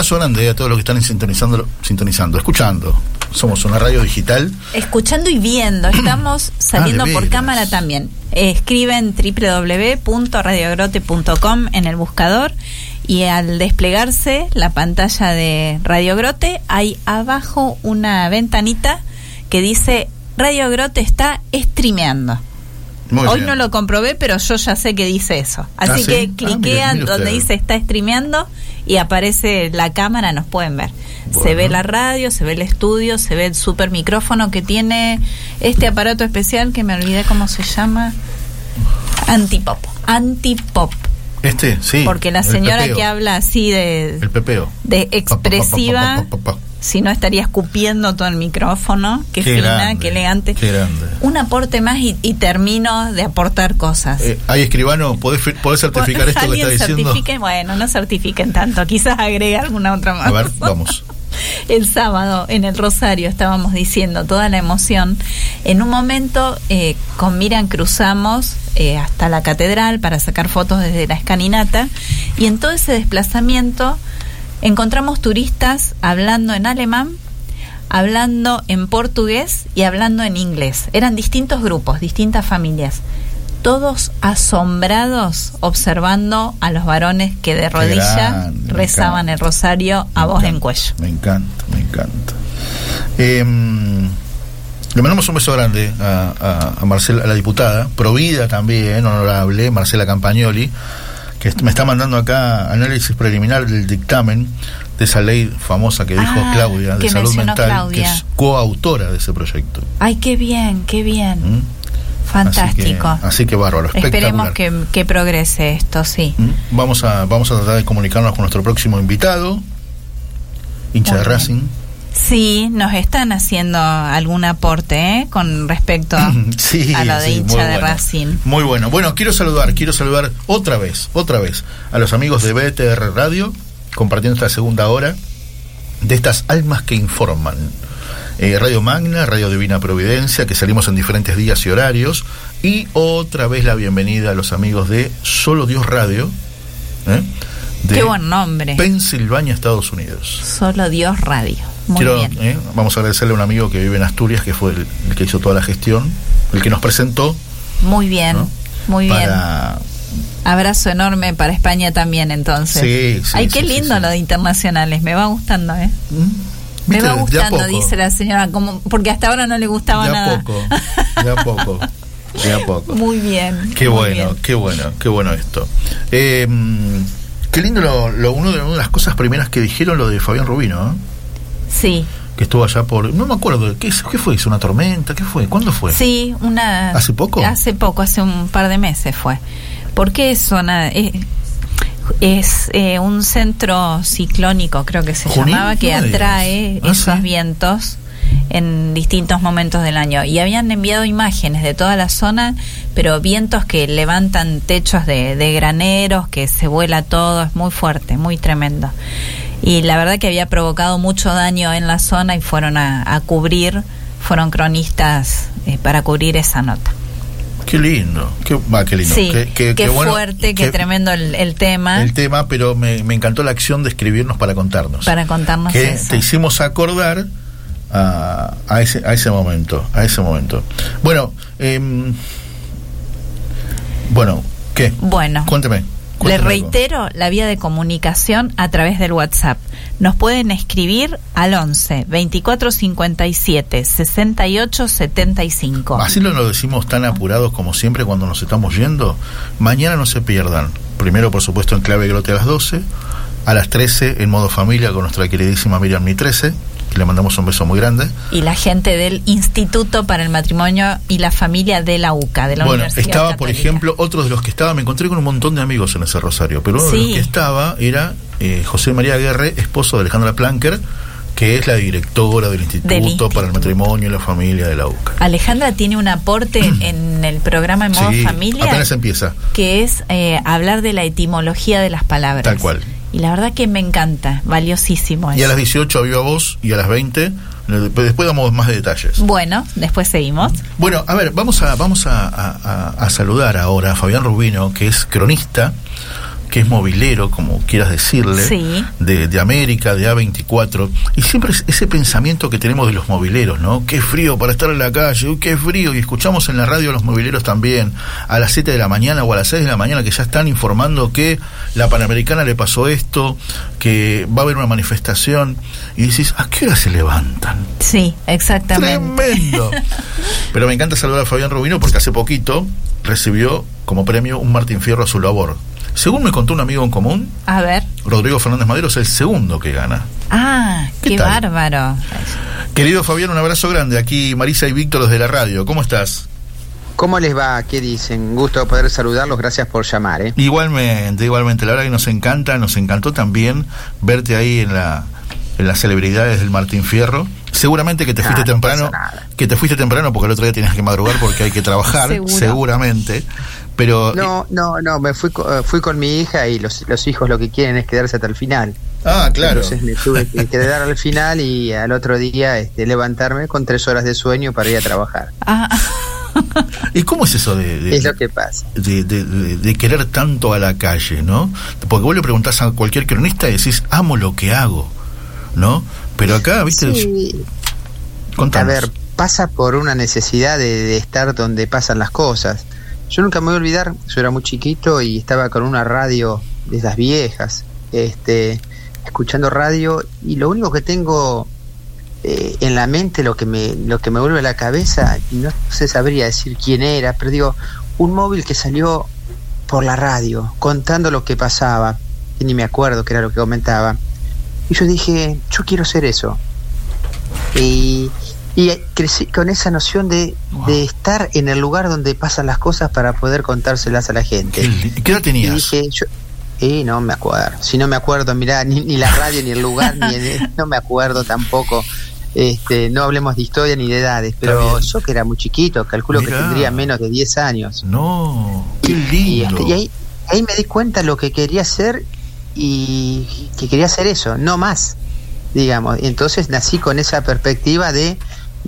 Abrazo grande a todos los que están sintonizando, sintonizando, escuchando. Somos una radio digital. Escuchando y viendo, estamos saliendo Ah, de por cámara también. Eh, escriben www.radiogrote.com en el buscador y al desplegarse la pantalla de Radio Grote hay abajo una ventanita que dice Radio Grote está streameando. Muy Hoy bien. no lo comprobé, pero yo ya sé que dice eso. Así Ah, ¿sí? que Ah, cliquean mire, mire donde dice está streameando y aparece la cámara, nos pueden ver. Se ve la radio, se ve el estudio, se ve el super micrófono que tiene este aparato especial que me olvidé cómo se llama. Antipop. Antipop. Este, sí. Porque la señora que habla así de, El pepeo. de expresiva, pa, pa, pa. Si no estaría escupiendo todo el micrófono. Qué, Qué fina, grande, qué elegante. qué grande. Un aporte más y, y termino de aportar cosas. Eh, Ay, escribano, ¿podés, podés certificar esto que está diciendo? bueno, no certifiquen tanto, quizás agregue alguna otra más. A ver, vamos. El sábado en el Rosario estábamos diciendo toda la emoción. En un momento eh, con Miran cruzamos eh, hasta la catedral para sacar fotos desde la escalinata y en todo ese desplazamiento encontramos turistas hablando en alemán, hablando en portugués y hablando en inglés. Eran distintos grupos, distintas familias. Todos asombrados observando a los varones que de rodilla rezaban el rosario a Me voz en cuello. Me encanta, me encanta. Em, le mandamos un beso grande a, a- a Marcela, a la diputada, provida también, honorable, Marcela Campagnoli, que me está mandando acá análisis preliminar del dictamen de esa ley famosa que dijo Ah, Claudia de que salud mental, Claudia. que es coautora de ese proyecto. Ay, qué bien, qué bien. ¿Mm? Fantástico. Así que, así que bárbaro, Esperemos que, que progrese esto, sí. ¿Mm? Vamos a, vamos a tratar de comunicarnos con nuestro próximo invitado, hincha Muy de bien. Sí, nos están haciendo algún aporte ¿eh? con respecto Sí, a lo de sí, hincha de bueno. Racing. Muy bueno. Bueno, quiero saludar, quiero saludar otra vez, otra vez a los amigos de BTR Radio, compartiendo esta segunda hora de estas almas que informan. Eh, Radio Magna, Radio Divina Providencia, que salimos en diferentes días y horarios. Y otra vez la bienvenida a los amigos de Solo Dios Radio, ¿eh? de Qué buen nombre. Pensilvania, Estados Unidos. Solo Dios Radio. Muy Quiero, bien. eh, vamos a agradecerle a un amigo que vive en Asturias, que fue el, el que hizo toda la gestión, el que nos presentó Muy bien. ¿no? Muy bien. Abrazo enorme para España también, entonces. Sí, sí, Ay, qué sí, lindo sí. lo de internacionales. Me va gustando, ¿eh? Me ¿Viste? va gustando, dice la señora, como porque hasta ahora no le gustaba de a nada. poco, de a poco, de a poco. Muy bien. Qué muy bueno, bien. qué bueno, qué bueno esto. Eh, qué lindo lo, lo- uno de, una de las cosas primeras que dijeron lo de Fabián Rubino, ¿eh? Sí, que estuvo allá por, no me acuerdo, ¿qué, qué fue? ¿Hizo una tormenta? ¿Qué fue? ¿Cuándo fue? sí, una. ¿Hace poco? Hace poco, hace un par de meses fue. Porque es zona. Es, es, eh, un centro ciclónico, creo que se Junín, llamaba, que no atrae Ah, esos sí. vientos en distintos momentos del año. Y habían enviado imágenes de toda la zona, pero vientos que levantan techos de, de graneros, que se vuela todo, es muy fuerte, muy tremendo. Y la verdad que había provocado mucho daño en la zona y fueron a, a cubrir, fueron cronistas eh, para cubrir esa nota. Qué lindo, qué, va, qué lindo. Sí, qué, qué, qué- qué bueno, fuerte, qué, tremendo el, el tema el tema, pero me, me encantó la acción de escribirnos para contarnos. para contarnos que eso. te hicimos acordar a, a ese a ese momento a ese momento bueno em, bueno qué Bueno, cuénteme Le algo. reitero la vía de comunicación a través del WhatsApp. Nos pueden escribir al 11 24 57 68 75. Así lo, lo decimos tan apurados como siempre cuando nos estamos yendo. Mañana no se pierdan. Primero, por supuesto, en clave grote a las 12. A las 13 en modo familia con nuestra queridísima Miriam Mi 13, que le mandamos un beso muy grande. Y la gente del Instituto para el Matrimonio y la Familia de la UCA, de la bueno, Universidad estaba, por ejemplo, otro de los que estaba, me encontré con un montón de amigos en ese rosario, pero uno de los que estaba era eh, José María Guerre, esposo de Alejandra Planker, que es la directora del Instituto, Instituto. para el Matrimonio y la Familia de la UCA. Alejandra tiene un aporte en el programa en modo Sí, familia apenas empieza. que es eh, hablar de la etimología de las palabras. Tal cual. Y la verdad que me encanta, valiosísimo. Y a eso. las 18 a viva voz y a las 20, eh, después damos más detalles. Bueno, después seguimos. Bueno, a ver, vamos a, vamos a, a- a- a saludar ahora a Fabián Rubino, que es cronista, que es movilero, como quieras decirle, Sí. de, de América, de A24. Y siempre es ese pensamiento que tenemos de los mobileros, ¿no? Qué frío para estar en la calle, uy, qué frío. Y escuchamos en la radio a los mobileros también, a las 7 de la mañana o a las 6 de la mañana, que ya están informando que la Panamericana le pasó esto, que va a haber una manifestación. Y dices, ¿a qué hora se levantan? Sí, exactamente. Tremendo. Pero me encanta saludar a Fabián Rubino porque hace poquito recibió como premio un Martín Fierro a su labor. Según me contó un amigo en común, A ver. Rodrigo Fernández Madero es el segundo que gana. Ah, ¿Qué bárbaro. Querido Fabián, un abrazo grande. Aquí Marisa y Víctor desde la radio. ¿Cómo estás? ¿Cómo les va? ¿Qué dicen? Gusto poder saludarlos, gracias por llamar. ¿eh? Igualmente, igualmente. La verdad que nos encanta, nos encantó también verte ahí en la en las celebridades del Martín Fierro. Seguramente que te fuiste Ah, no temprano, que te fuiste temprano porque el otro día tenías que madrugar porque hay que trabajar, seguramente. Pero No, no, no, me fui, co- eh, fui con mi hija y los, los hijos lo que quieren es quedarse hasta el final. ah, claro. Entonces me tuve que quedar al final y al otro día este, levantarme con tres horas de sueño para ir a trabajar. Ah, ¿Y cómo es eso de, de- Es lo que pasa. de, de- de- de querer tanto a la calle, ¿no? Porque vos le preguntás a cualquier cronista y decís, amo lo que hago, ¿no? Pero acá, viste, Sí, a ver, pasa por una necesidad de, de estar donde pasan las cosas. Yo nunca me voy a olvidar, yo era muy chiquito y estaba con una radio de las viejas, este, escuchando radio y lo único que tengo eh, en la mente, lo que me, lo que me vuelve a la cabeza, y no se sabría decir quién era, pero digo, un móvil que salió por la radio contando lo que pasaba, y ni me acuerdo qué era lo que comentaba. Y yo dije, yo quiero ser eso. Y, y crecí con esa noción de, de estar en el lugar donde pasan las cosas para poder contárselas a la gente. ¿Qué, qué edad Y tenías? dije, yo, y no me acuerdo. Si no me acuerdo, mirá, ni, ni la radio, ni el lugar, ni el- no me acuerdo tampoco. Este, no hablemos de historia ni de edades, pero yo que era muy chiquito, calculo Mirá. que tendría menos de 10 años. No, qué Y, lindo. y ahí, ahí me di cuenta lo que quería hacer y que quería hacer eso, no más, digamos. Y entonces nací con esa perspectiva de,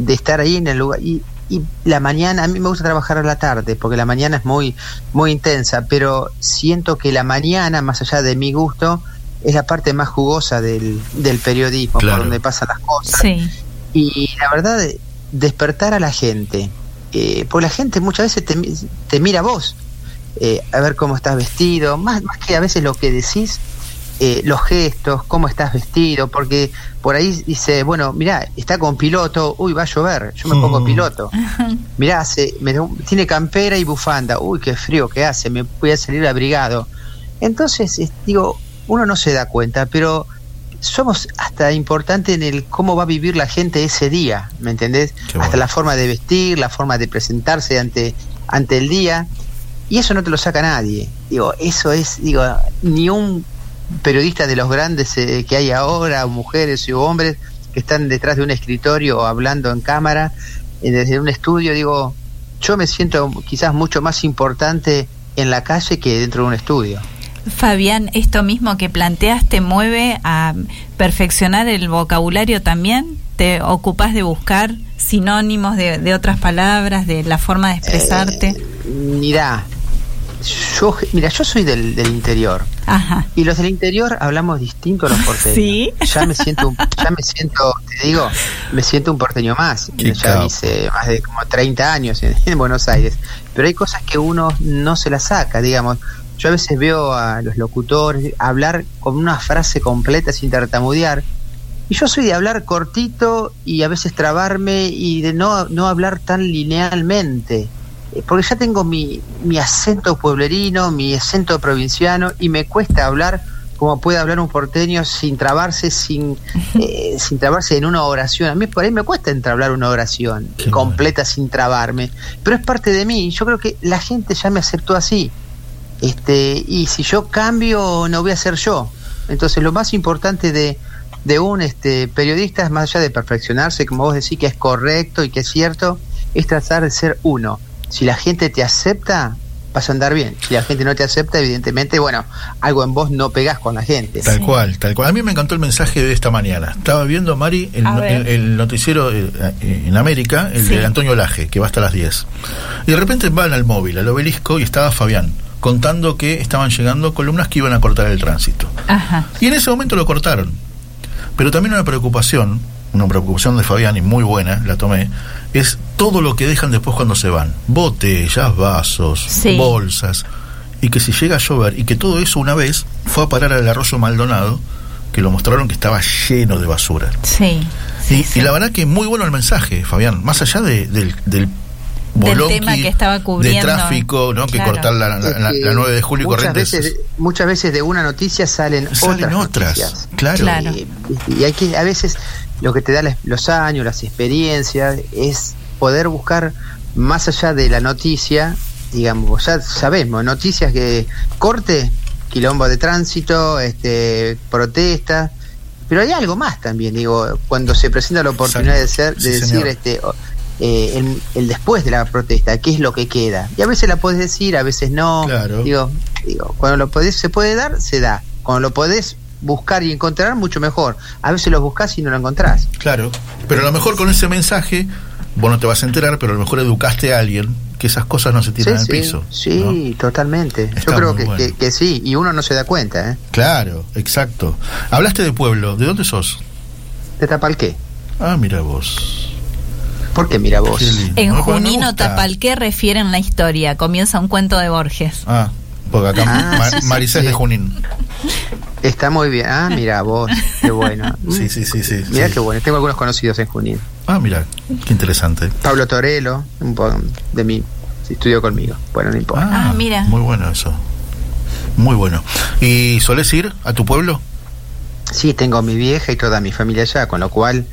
de estar ahí en el lugar. Y, y la mañana, a mí me gusta trabajar a la tarde, porque la mañana es muy, muy intensa, pero siento que la mañana, más allá de mi gusto, es la parte más jugosa del, del periodismo, Claro. por donde pasan las cosas. sí. Y la verdad, despertar a la gente. Eh, porque la gente muchas veces te, mi- te mira a vos, eh, a ver cómo estás vestido, más, más que a veces lo que decís, eh, los gestos, cómo estás vestido, porque por ahí dice, bueno, mira, está con piloto, uy, va a llover, yo me pongo Mm. piloto. Mirá, me- tiene campera y bufanda, uy, qué frío que hace, me voy a salir abrigado. Entonces, es- digo, uno no se da cuenta, pero somos hasta importante en el cómo va a vivir la gente ese día, ¿me entendés? Hasta la forma de vestir, la forma de presentarse ante, ante el día, y eso no te lo saca nadie. Digo, eso es, digo, ni un periodista de los grandes eh, que hay ahora, mujeres o hombres que están detrás de un escritorio o hablando en cámara, eh, desde un estudio, digo, yo me siento quizás mucho más importante en la calle que dentro de un estudio. Fabián, esto mismo que planteas te mueve a perfeccionar el vocabulario también. ¿Te ocupas de buscar sinónimos de, de otras palabras, de la forma de expresarte? Eh, mirá, yo, mira, yo soy del, del interior. Ajá. Y los del interior hablamos distinto a los porteños. Sí. Ya me siento, un- ya me siento, te digo, me siento un porteño más. Qué ya capo. hice más de como 30 años en, en Buenos Aires. Pero hay cosas que uno no se las saca, digamos. Yo a veces veo a los locutores hablar con una frase completa sin tartamudear. Y yo soy de hablar cortito y a veces trabarme y de no, no hablar tan linealmente. Eh, Porque ya tengo mi, mi acento pueblerino, mi acento provinciano y me cuesta hablar como puede hablar un porteño sin trabarse, sin, eh, sin trabarse en una oración. A mí por ahí me cuesta entablar una oración Qué completa sin trabarme, pero es parte de mí. Yo creo que la gente ya me aceptó así. Este, y si yo cambio, no voy a ser yo. Entonces, lo más importante de, de un este, periodista es más allá de perfeccionarse, como vos decís que es correcto y que es cierto, es tratar de ser uno. Si la gente te acepta, vas a andar bien. Si la gente no te acepta, evidentemente, bueno, algo en vos no pegás con la gente. Tal cual, tal cual. A mí me encantó el mensaje de esta mañana. Estaba viendo, Mari, el, noticiero eh, eh, en América, el Sí. de Antonio Laje, que va hasta las 10. Y de repente van al móvil, al obelisco, y estaba Fabián, contando que estaban llegando columnas que iban a cortar el tránsito. Ajá. Y en ese momento lo cortaron. Pero también una preocupación, una preocupación de Fabián, y muy buena, la tomé, es todo lo que dejan después cuando se van. Botellas, vasos, Sí. bolsas. Y que si llega a llover, y que todo eso una vez fue a parar al arroyo Maldonado, que lo mostraron que estaba lleno de basura. Sí. y, y la verdad que muy bueno el mensaje, Fabián, más allá de- del, del bolonqui tema que estaba de cubriendo. tráfico, ¿no? Que cortar la, la, la- Es que la 9 de julio y muchas Corrientes. veces, muchas veces de una noticia salen, Salen otras, otras, noticias. claro. Claro. Y, y hay que, a veces lo que te da los años, las experiencias, es poder buscar más allá de la noticia, digamos, ya sabemos, noticias que corte, quilombo de tránsito, este, protestas, pero hay algo más también, digo, cuando se presenta la oportunidad de ser, de Sí, decir, señor. este, eh, el, el después de la protesta, qué es lo que queda. Y a veces la puedes decir, a veces no. Claro. Digo, digo, cuando lo podés, se puede dar, se da. Cuando lo podés buscar y encontrar, mucho mejor. A veces lo buscás y no lo encontrás. Claro, pero a lo mejor con ese mensaje, vos no te vas a enterar, pero a lo mejor educaste a alguien que esas cosas no se tiran al sí, piso. sí, totalmente. Está Yo creo que, bueno. que, que sí, y uno no se da cuenta, ¿eh? Claro, exacto. Hablaste de pueblo, ¿de dónde sos? ¿Te tapa el qué? Ah, mira vos. ¿Por qué mira vos? En No, me Junín o gusta. Tapalqué refieren la historia. Comienza un cuento de Borges. Ah, porque acá Ah, Marisa es de Junín. Está muy bien. Ah, mira vos, qué bueno. Sí, sí, sí, sí. Mira sí. qué bueno. Tengo algunos conocidos en Junín. Ah, mira, qué interesante. Pablo poco de mí, estudió conmigo. Bueno, no importa. Ah, mira. Muy bueno eso. Muy bueno. ¿Y solés ir a tu pueblo? Sí, tengo mi vieja y toda mi familia allá, con lo cual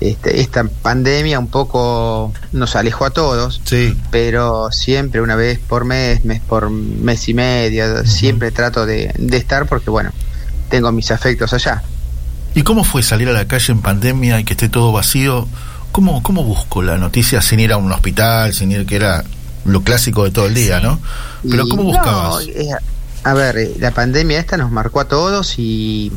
este, esta pandemia un poco nos alejó a todos, Sí. pero siempre una vez por mes, mes por mes y medio, siempre trato de, de estar porque, bueno, tengo mis afectos allá. ¿Y cómo fue salir a la calle en pandemia y que esté todo vacío? ¿Cómo, cómo busco la noticia sin ir a un hospital, sin ir que era lo clásico de todo el día, ¿no? Pero Y ¿cómo no, buscabas? eh, a ver, eh, la pandemia esta nos marcó a todos y,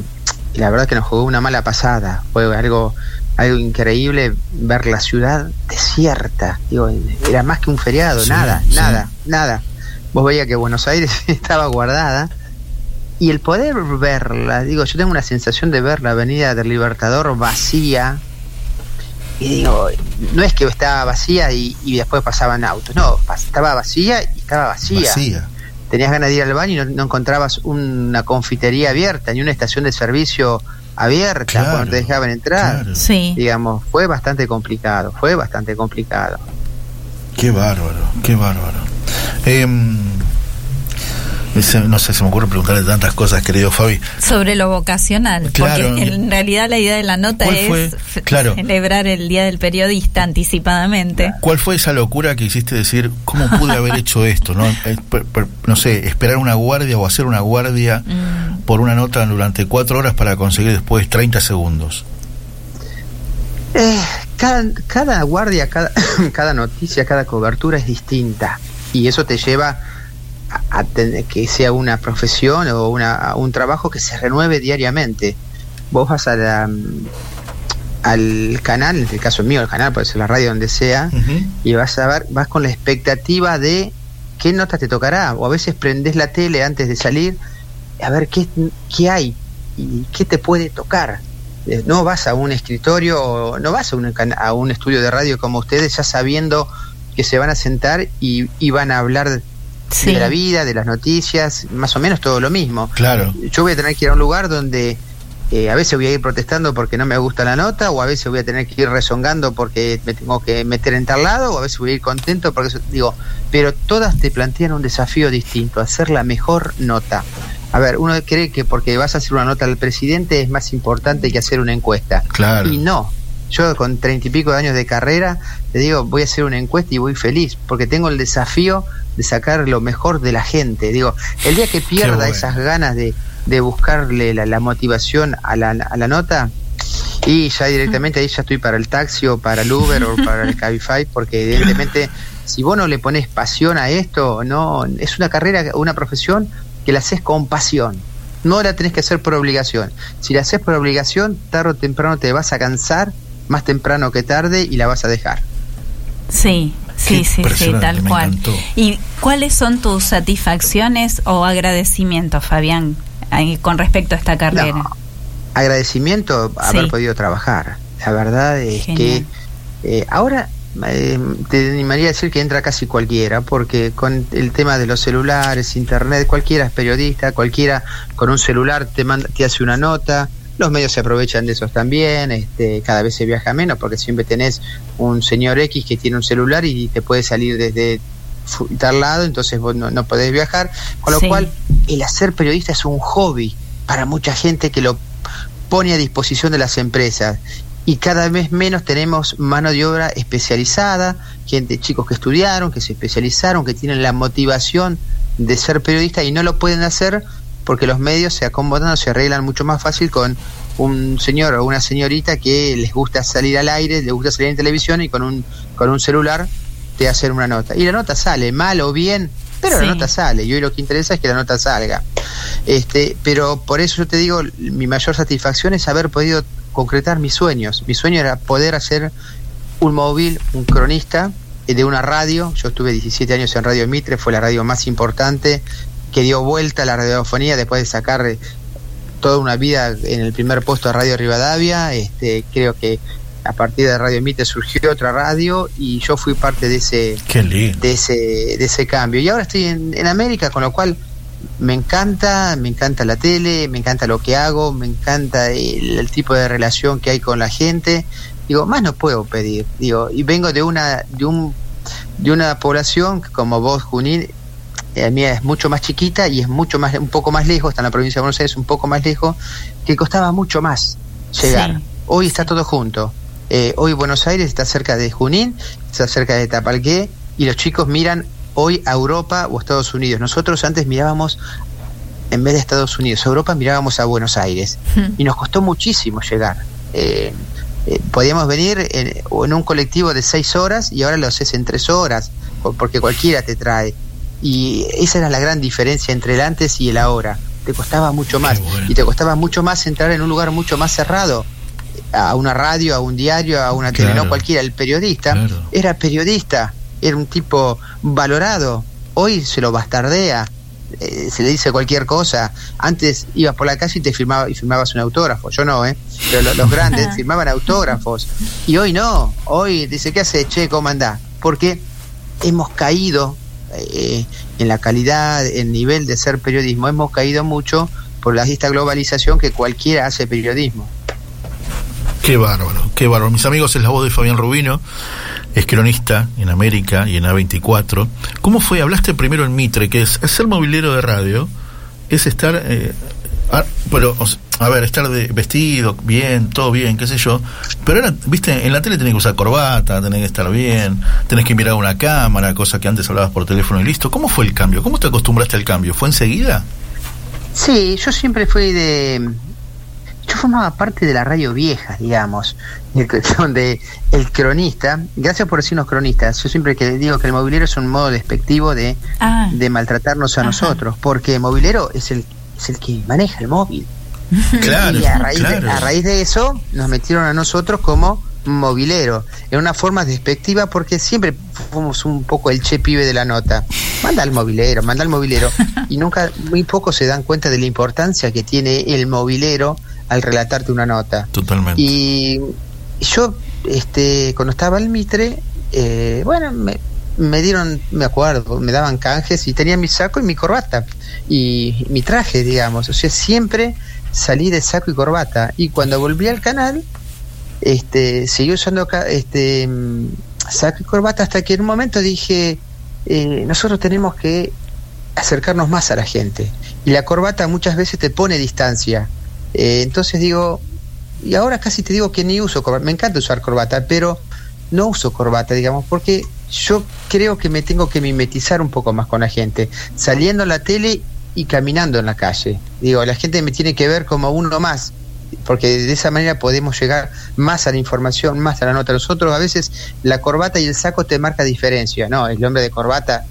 y la verdad que nos jugó una mala pasada. Fue algo algo increíble ver la ciudad desierta. Digo, era más que un feriado, Sí, nada, sí. nada, nada. Vos veías que Buenos Aires estaba guardada y el poder verla, digo, yo tengo una sensación de ver la Avenida del Libertador vacía. Y digo, no es que estaba vacía y, y después pasaban autos, no, estaba vacía y estaba vacía Vacía. tenías ganas de ir al baño y no, no encontrabas una confitería abierta ni una estación de servicio abierta Claro, cuando te dejaban entrar. claro. Sí. Digamos, fue bastante complicado, fue bastante complicado. Qué bárbaro, qué bárbaro. Ese- no sé, se me ocurre preguntarle tantas cosas, querido Fabi. Sobre lo vocacional, Claro. porque en realidad la idea de la nota ¿Cuál es Claro. celebrar el Día del Periodista anticipadamente. ¿Cuál fue esa locura que hiciste decir, cómo pude haber hecho esto? No, Eh, per- per- no sé, esperar una guardia o hacer una guardia Mm, por una nota durante cuatro horas para conseguir después 30 segundos. Eh, cada, cada guardia, cada, cada noticia, cada cobertura es distinta y eso te lleva a, que sea una profesión o una, un trabajo que se renueve diariamente. Vos vas a la, mm, al canal, en el caso mío, el canal, puede ser la radio, donde sea, y vas a ver, vas con la expectativa de qué nota te tocará, o a veces prendes la tele antes de salir a ver qué, qué hay y qué te puede tocar. Eh, No vas a un escritorio, no vas a un, a un estudio de radio como ustedes, ya sabiendo que se van a sentar y, y van a hablar Sí. de la vida, de las noticias, más o menos todo lo mismo. Claro. Yo voy a tener que ir a un lugar donde eh, a veces voy a ir protestando porque no me gusta la nota, o a veces voy a tener que ir rezongando porque me tengo que meter en tal lado, o a veces voy a ir contento porque eso- digo, pero todas te plantean un desafío distinto, hacer la mejor nota. A ver, uno cree que porque vas a hacer una nota al presidente es más importante que hacer una encuesta. Claro. Y no. Yo con treinta y pico de años de carrera, te digo, voy a hacer una encuesta y voy feliz, porque tengo el desafío de sacar lo mejor de la gente. Digo, el día que pierda bueno. esas ganas de, de buscarle la, la motivación a la, a la nota, y ya directamente ahí ya estoy para el taxi o para el Uber o para el Cabify, porque evidentemente si vos no le pones pasión a esto, no es una carrera, una profesión que la haces con pasión. No la tenés que hacer por obligación. Si la haces por obligación, tarde o temprano te vas a cansar, más temprano que tarde, y la vas a dejar. Sí, sí, Qué sí, sí, tal me cual. encantó. ¿Y cuáles son tus satisfacciones o agradecimientos, Fabián, con respecto a esta carrera? No, agradecimiento haber Sí. podido trabajar. La verdad es Genial. que eh, ahora eh, te animaría a decir que entra casi cualquiera, porque con el tema de los celulares, internet, cualquiera es periodista, cualquiera con un celular te, manda, te hace una nota. Los medios se aprovechan de esos también, este, cada vez se viaja menos porque siempre tenés un señor X que tiene un celular y te puede salir desde tal lado, entonces vos no, no podés viajar, con lo Sí. cual el hacer periodista es un hobby para mucha gente que lo pone a disposición de las empresas y cada vez menos tenemos mano de obra especializada, gente, chicos que estudiaron, que se especializaron, que tienen la motivación de ser periodista y no lo pueden hacer porque los medios se acomodan o se arreglan mucho más fácil con un señor o una señorita que les gusta salir al aire, les gusta salir en televisión y con un, con un celular te hacen una nota. Y la nota sale, mal o bien, pero Sí. la nota sale. Y hoy lo que interesa es que la nota salga. Este, pero por eso yo te digo, mi mayor satisfacción es haber podido concretar mis sueños. Mi sueño era poder hacer un móvil, un cronista eh, de una radio. Yo estuve 17 años en Radio Mitre, fue la radio más importante que dio vuelta a la radiofonía después de sacar eh, toda una vida en el primer puesto de Radio Rivadavia. Este, creo que a partir de Radio Mitre surgió otra radio y yo fui parte de ese de ese, de ese cambio. Y ahora estoy en, en América, con lo cual me encanta, me encanta la tele, me encanta lo que hago, me encanta el, el tipo de relación que hay con la gente. Digo, más no puedo pedir. Digo, y vengo de una, de un, de una población como vos, Junín, la mía es mucho más chiquita y es mucho más, un poco más lejos, está en la provincia de Buenos Aires, un poco más lejos, que costaba mucho más llegar. Sí, Hoy está todo junto. Eh, hoy Buenos Aires está cerca de Junín, está cerca de Tapalqué, y los chicos miran hoy a Europa o Estados Unidos. Nosotros antes mirábamos, en vez de Estados Unidos, a Europa mirábamos a Buenos Aires. Y nos costó muchísimo llegar. Eh, eh, podíamos venir en, en un colectivo de seis horas y ahora lo haces en tres horas, porque cualquiera te trae. Y esa era la gran diferencia entre el antes y el ahora. Te costaba mucho más. bueno. Y te costaba mucho más entrar en un lugar mucho más cerrado. A una radio, a un diario, a una tele, no cualquiera. El periodista Claro. era periodista, era un tipo valorado. Hoy se lo bastardea, eh, se le dice cualquier cosa. Antes ibas por la calle y te firmaba y firmabas un autógrafo. Yo no, ¿eh? Pero lo- los grandes firmaban autógrafos. Y hoy no. Hoy dice, ¿qué hace? Che, ¿cómo andás? Porque hemos caído eh, en la calidad, en nivel de ser periodismo, hemos caído mucho por la, esta globalización que cualquiera hace periodismo. Qué bárbaro, qué bárbaro. Mis amigos, es la voz de Fabián Rubino, es cronista en América y en A24. ¿Cómo fue? Hablaste primero en Mitre, que es, es ser movilero de radio, es estar, eh, a, pero, a ver, estar de, vestido, bien, todo bien, qué sé yo. Pero ahora, viste, en la tele tenés que usar corbata, tenés que estar bien, tenés que mirar una cámara, cosa que antes hablabas por teléfono y listo. ¿Cómo fue el cambio? ¿Cómo te acostumbraste al cambio? ¿Fue enseguida? Sí, yo siempre fui de... Yo formaba parte de la radio vieja, digamos, de- donde el cronista, gracias por decirnos cronistas, yo siempre que digo que el movilero es un modo despectivo de, Ah, de maltratarnos a Ajá. nosotros, porque el movilero es el, es el que maneja el móvil. Claro, y a raíz, de, claro. a raíz de eso nos metieron a nosotros como movilero, en una forma despectiva porque siempre fuimos un poco el che pibe de la nota. Manda al movilero, manda al movilero. Y nunca, muy pocos se dan cuenta de la importancia que tiene el movilero al relatarte una nota. Totalmente. Y yo, este, cuando estaba en Mitre, eh, bueno, me, me dieron, me acuerdo, me daban canjes y tenía mi saco y mi corbata y mi traje, digamos. O sea, siempre salí de saco y corbata. Y cuando volví al canal, este, seguí usando este, mm, saco y corbata hasta que en un momento dije, eh, nosotros tenemos que acercarnos más a la gente. Y la corbata muchas veces te pone distancia. Eh, entonces digo, y ahora casi te digo que ni uso corbata. Me encanta usar corbata, pero no uso corbata, digamos, porque yo creo que me tengo que mimetizar un poco más con la gente, saliendo a la tele y caminando en la calle. Digo, la gente me tiene que ver como uno más, porque de esa manera podemos llegar más a la información, más a la nota. Nosotros a veces la corbata y el saco te marca diferencia, ¿no? El hombre de corbata,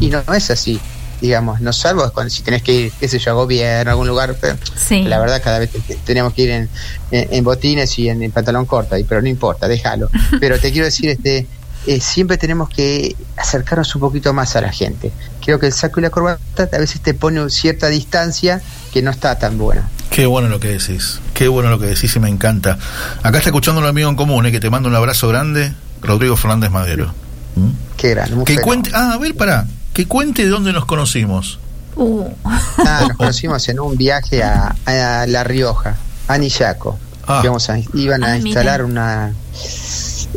y no, no es así. Digamos, no salvo cuando, si tenés que ir, qué sé yo, a gobierno, a algún lugar, pero Sí. la verdad cada vez te- tenemos que ir en, en- en botines y en, en pantalón corto, y- pero no importa, déjalo. Pero te quiero decir, este eh, siempre tenemos que acercarnos un poquito más a la gente. Creo que el saco y la corbata a veces te pone cierta distancia que no está tan buena. Qué bueno lo que decís, qué bueno lo que decís y me encanta. Acá está escuchando un amigo en común, eh, que te manda un abrazo grande, Rodrigo Fernández Madero. ¿Mm? Qué grande. muy Que cuente, ah, a ver, pará, que cuente de dónde nos conocimos. Uh, Ah, nos conocimos en un viaje a, a La Rioja, a Nillaco. Ah. Íbamos a- iban a Ah, instalar mira. una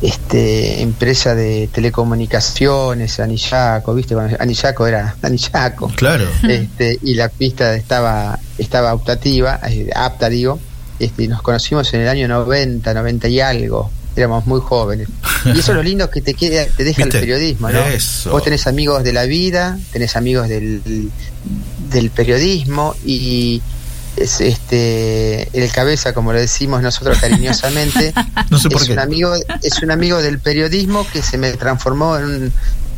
este, empresa de telecomunicaciones, Anillaco, ¿viste? Cuando Anillaco era Anillaco. Claro. Este, y la pista estaba, estaba optativa, eh, apta, digo. Este, y nos conocimos en el año 90, 90 y algo. Éramos muy jóvenes. Y eso es lo lindo que te, queda, te deja ¿Viste? el periodismo, ¿no? Eso. Vos tenés amigos de la vida, tenés amigos del, del periodismo y es este el cabeza como lo decimos nosotros cariñosamente No sé por es qué. un amigo es un amigo del periodismo que se me transformó en un-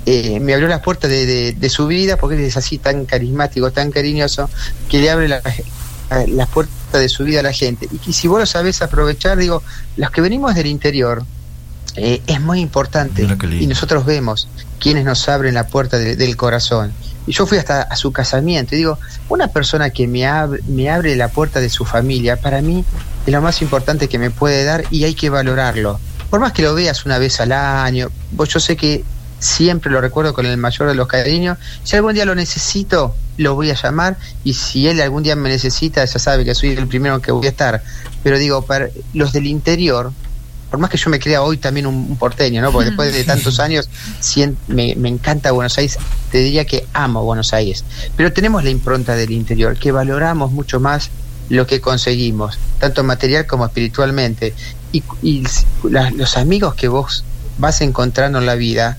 eh, me abrió las puertas de, de- de su vida porque él es así tan carismático tan cariñoso que le abre la- las puertas de su vida a la gente. Y, si vos lo sabés aprovechar digo los que venimos del interior eh, es muy importante y nosotros vemos quienes nos abren la puerta de- del corazón y yo fui hasta a su casamiento y digo una persona que me abre, me abre la puerta de su familia para mí es lo más importante que me puede dar y hay que valorarlo. Por más que lo veas una vez al año vos yo sé que siempre lo recuerdo con el mayor de los cariños. Si algún día lo necesito lo voy a llamar y si él algún día me necesita ya sabe que soy el primero que voy a estar. Pero digo para los del interior por más que yo me crea hoy también un, un porteño, ¿no? Porque después de tantos años me, me encanta Buenos Aires, te diría que amo Buenos Aires. Pero tenemos la impronta del interior, que valoramos mucho más lo que conseguimos, tanto material como espiritualmente. Y, y la- los amigos que vos vas encontrando en la vida,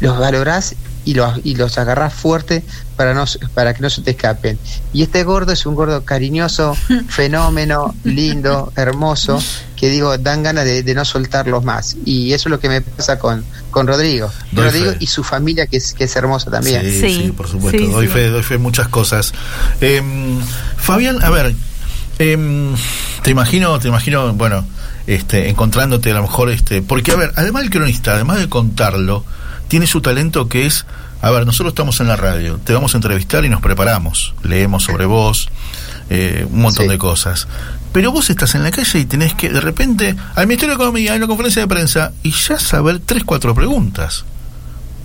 los valorás y los, y los agarrás fuerte para, no, para que no se te escapen. Y este gordo es un gordo cariñoso, fenómeno, lindo, hermoso, que digo, dan ganas de, de no soltarlos más. Y eso es lo que me pasa con, con Rodrigo. Doy Rodrigo fe. y su familia, que es, que es hermosa también. Sí, Sí, sí, por supuesto. sí, doy sí. fe, doy fe en muchas cosas. Em, Fabián, a ver, em, te imagino, te imagino, bueno, este, encontrándote a lo mejor, este, porque a ver, además el cronista, además de contarlo, tiene su talento que es, a ver, nosotros estamos en la radio, te vamos a entrevistar y nos preparamos, leemos sobre vos, eh, un montón Sí. de cosas. Pero vos estás en la calle y tenés que, de repente, al Ministerio de Economía, en la conferencia de prensa, y ya saber tres, cuatro preguntas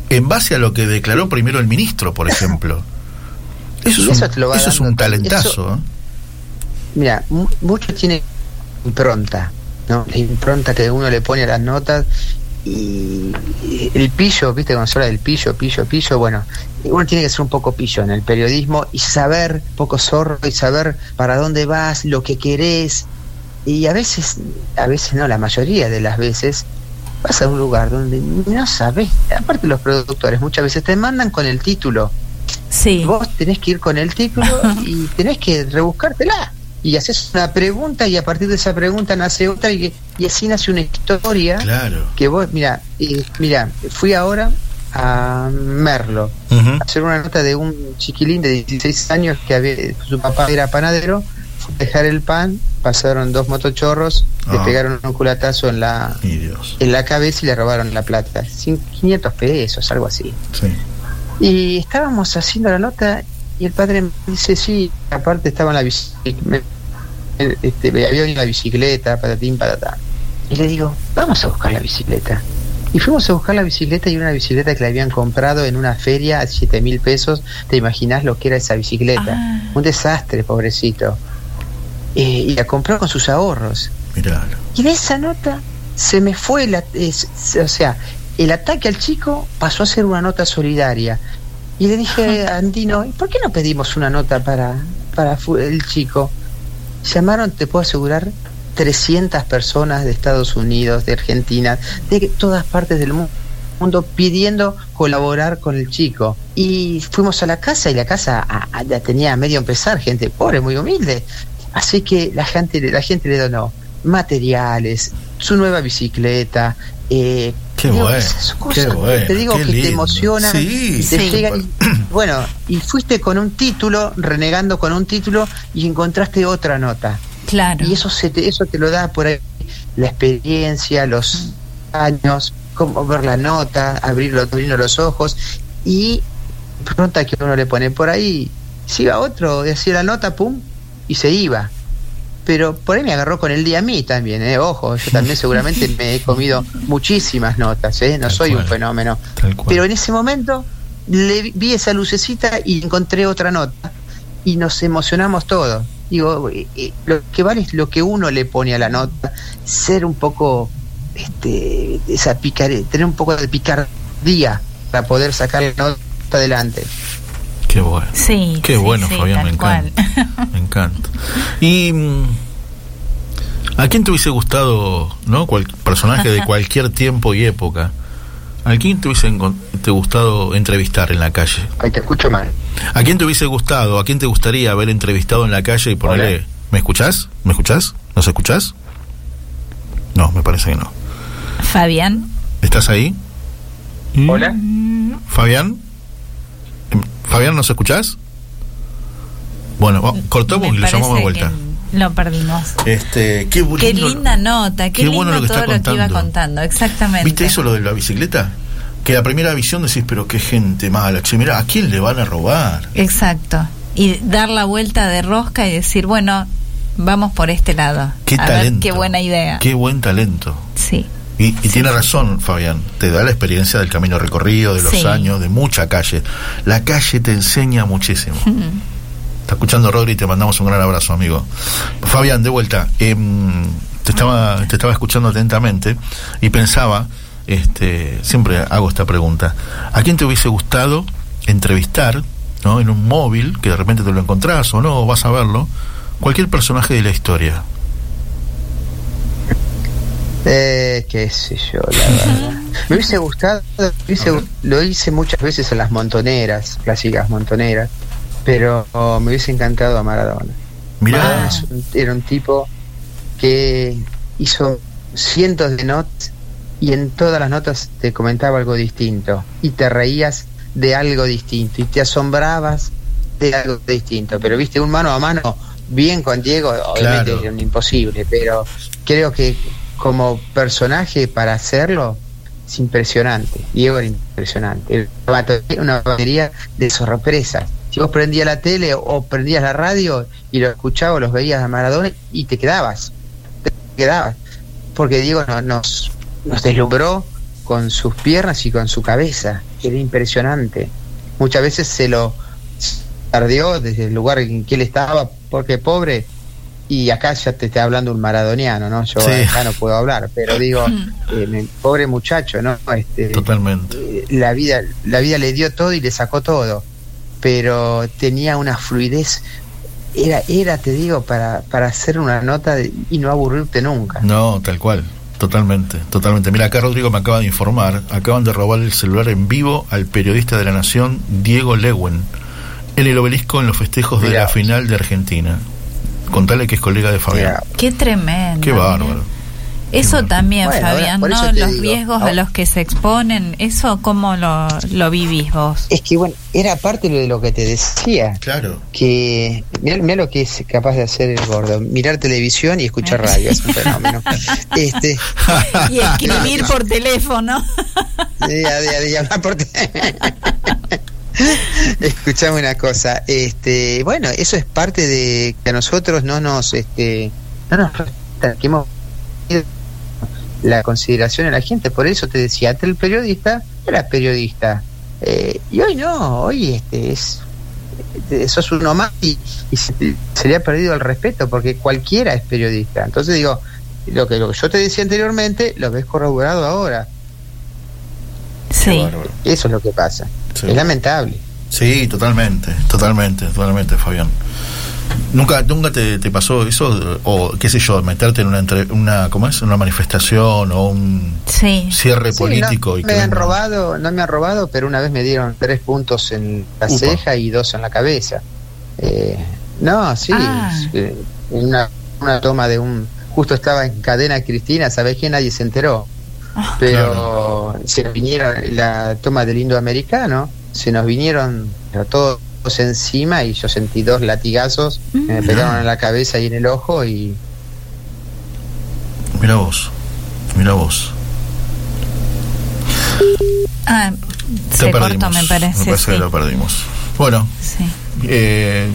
en base a lo que declaró primero el ministro, por ejemplo. Eso, es, un, eso es talentazo. Eso- ¿eh? Mira, mu- mucho tiene impronta, ¿no? La impronta que uno le pone a las notas y el pillo, ¿viste? Cuando se habla del pillo, pillo, pillo, bueno, uno tiene que ser un poco pillo en el periodismo y saber, un poco zorro, y saber para dónde vas, lo que querés. Y a veces, a veces no, la mayoría de las veces, vas a un lugar donde no sabes. Aparte los productores muchas veces te mandan con el título. sí. Vos tenés que ir con el título y tenés que rebuscártela. Y haces una pregunta y a partir de esa pregunta nace otra y, y así nace una historia Claro. que vos, mira, y, mira, fui ahora a Merlo a hacer una nota de un chiquilín de 16 años que había, su papá era panadero, fue a dejar el pan, pasaron dos motochorros, le Ah. pegaron un culatazo en la, en la cabeza y le robaron la plata. Cin- 500 pesos, algo así. Sí. Y estábamos haciendo la nota y el padre me dice, sí, aparte estaba en la bicicleta, este, había venido la bicicleta, patatín, patatá. Y le digo, vamos a buscar la bicicleta. Y fuimos a buscar la bicicleta y era una bicicleta que le habían comprado en una feria a 7 mil pesos. ¿Te imaginas lo que era esa bicicleta? Ah. Un desastre, pobrecito. Eh, y la compró con sus ahorros. Mirá. Y de esa nota se me fue, la, es- o sea, el ataque al chico pasó a ser una nota solidaria. Y le dije a Andino, ¿y por qué no pedimos una nota para, para el chico? Llamaron, te puedo asegurar, 300 personas de Estados Unidos, de Argentina, de todas partes del mu- mundo pidiendo colaborar con el chico. Y fuimos a la casa y la casa a- a- la tenía a medio empezar, gente pobre, muy humilde. Así que la gente, la gente le donó materiales, su nueva bicicleta. Eh, Qué digo, bueno, esas cosas qué que bueno, te digo que te emocionan Sí, te sí. llegan. y- bueno, y fuiste con un título, renegando con un título y encontraste otra nota. Claro. Y eso se te, eso te lo da por ahí la experiencia, los años, cómo ver la nota, abrirlo, abrirlo los ojos y pronta que uno le pone por ahí, si iba otro, decía la nota, pum, y se iba. Pero por ahí me agarró con el día a mí también, ¿eh? ojo, yo también seguramente me he comido muchísimas notas, ¿eh? no Tal soy un fenómeno. Pero en ese momento le vi- vi esa lucecita y encontré otra nota y nos emocionamos todos. Digo, eh, eh, lo que vale es lo que uno le pone a la nota, ser un poco, este, esa picare, tener un poco de picardía para poder sacar la nota adelante. Qué bueno. Sí. Qué sí, bueno, sí, Fabián, me cual. encanta. Me encanta. Y mm, ¿a quién te hubiese gustado, no? Cual- personaje de cualquier tiempo y época. ¿A quién te hubiese te gustado entrevistar en la calle? Ahí te escucho mal. ¿A quién te hubiese gustado? ¿A quién te gustaría haber entrevistado en la calle y ponerle... Hola. ¿Me escuchás? ¿Me escuchás? ¿Nos escuchás? No, me parece que no. Fabián. ¿Estás ahí? Hola. ¿Fabián? ¿Fabián, nos escuchás? Bueno, cortamos y lo llamamos de vuelta. que Lo perdimos. Este, qué, bu- Qué linda nota, qué, qué lindo bueno lo que todo lo que iba contando. contando, exactamente. ¿Viste eso lo de la bicicleta? Que a primera visión decís, pero qué gente mala. Che, mira, ¿a quién le van a robar? Exacto. Y dar la vuelta de rosca y decir, bueno, vamos por este lado. Qué a talento. ver qué buena idea. Qué buen talento. Sí. Y, y tiene razón, Fabián. Te da la experiencia del camino recorrido, de los Sí. años, de mucha calle. La calle te enseña muchísimo. Está escuchando Rodri y te mandamos un gran abrazo, amigo. Fabián, de vuelta. em, te estaba te estaba escuchando atentamente y pensaba, este, siempre hago esta pregunta. ¿A quién te hubiese gustado entrevistar, no, en un móvil que de repente te lo encontrás o no, o vas a verlo, cualquier personaje de la historia? Eh, qué sé yo, la verdad. Me hubiese gustado, me hubiese gu- lo hice muchas veces en las montoneras, clásicas montoneras, pero oh, me hubiese encantado a Maradona. Mirá. Era un tipo que hizo cientos de notas y en todas las notas te comentaba algo distinto y te reías de algo distinto y te asombrabas de algo distinto. Pero viste, un mano a mano bien con Diego, obviamente Claro. era un imposible, pero creo que como personaje para hacerlo es impresionante. Diego era impresionante. Una batería- de sorpresas. Si vos prendías la tele o prendías la radio y lo escuchabas o los veías a Maradona y te quedabas. Te quedabas. Porque Diego no- nos, nos deslumbró con sus piernas y con su cabeza. Era impresionante. Muchas veces se lo tardeó desde el lugar en que él estaba, porque pobre, y acá ya te está hablando un maradoniano, ¿no? Yo Sí. acá no puedo hablar, pero digo, eh, me- pobre muchacho, ¿no? Este, Totalmente. eh, la vida, la vida le dio todo y le sacó todo, pero tenía una fluidez, era, era, te digo, para, para hacer una nota de- y no aburrirte nunca. No, tal cual. Totalmente, totalmente. Mira, acá Rodrigo me acaba de informar. Acaban de robar el celular en vivo al periodista de la Nación, Diego Lewen, en el obelisco en los festejos de Mirá. la final de Argentina. Contale que es colega de Fabián. Mirá. Qué tremendo. Qué bárbaro. Eso también, Bueno, Fabián, ¿no? Los digo, riesgos a los que se exponen, ¿eso cómo lo, lo vivís vos? Es que bueno, era parte de lo que te decía. Claro. que mira, lo que es capaz de hacer el gordo, mirar televisión y escuchar radio, es un fenómeno. Este, Y escribir por teléfono. a- y hablar por te- Escuchame una cosa, este, bueno, eso es parte de que a nosotros no nos, este, no nos resta, que hemos la consideración de la gente. Por eso te decía, antes el periodista era periodista. Eh, y hoy no, hoy este es eh, sos uno más y, y se, se le ha perdido el respeto porque cualquiera es periodista. Entonces digo, lo que, lo que yo te decía anteriormente, lo ves corroborado ahora. Sí. Eso es lo que pasa. Sí. Es lamentable. Sí, totalmente, totalmente, totalmente, Fabián. ¿Nunca, nunca te, te pasó eso? O, qué sé yo, meterte en una, entre- una, ¿cómo es? Una manifestación o un Sí. cierre Sí, político. no, y que me han robado, no me han robado, pero una vez me dieron tres puntos en la Upa. ceja y dos en la cabeza. Eh, no, sí, Ah. una, una toma de un... Justo estaba en cadena Cristina, ¿sabés qué? Nadie se enteró. Pero se nos vinieron, la toma del indoamericano, se nos vinieron a todos encima y yo sentí dos latigazos que me Mm. pegaron en la cabeza y en el ojo y Mira vos, mira vos. Ah, Te se perdimos. cortó, me parece. Me parece sí. que lo perdimos. Bueno, Sí. eh,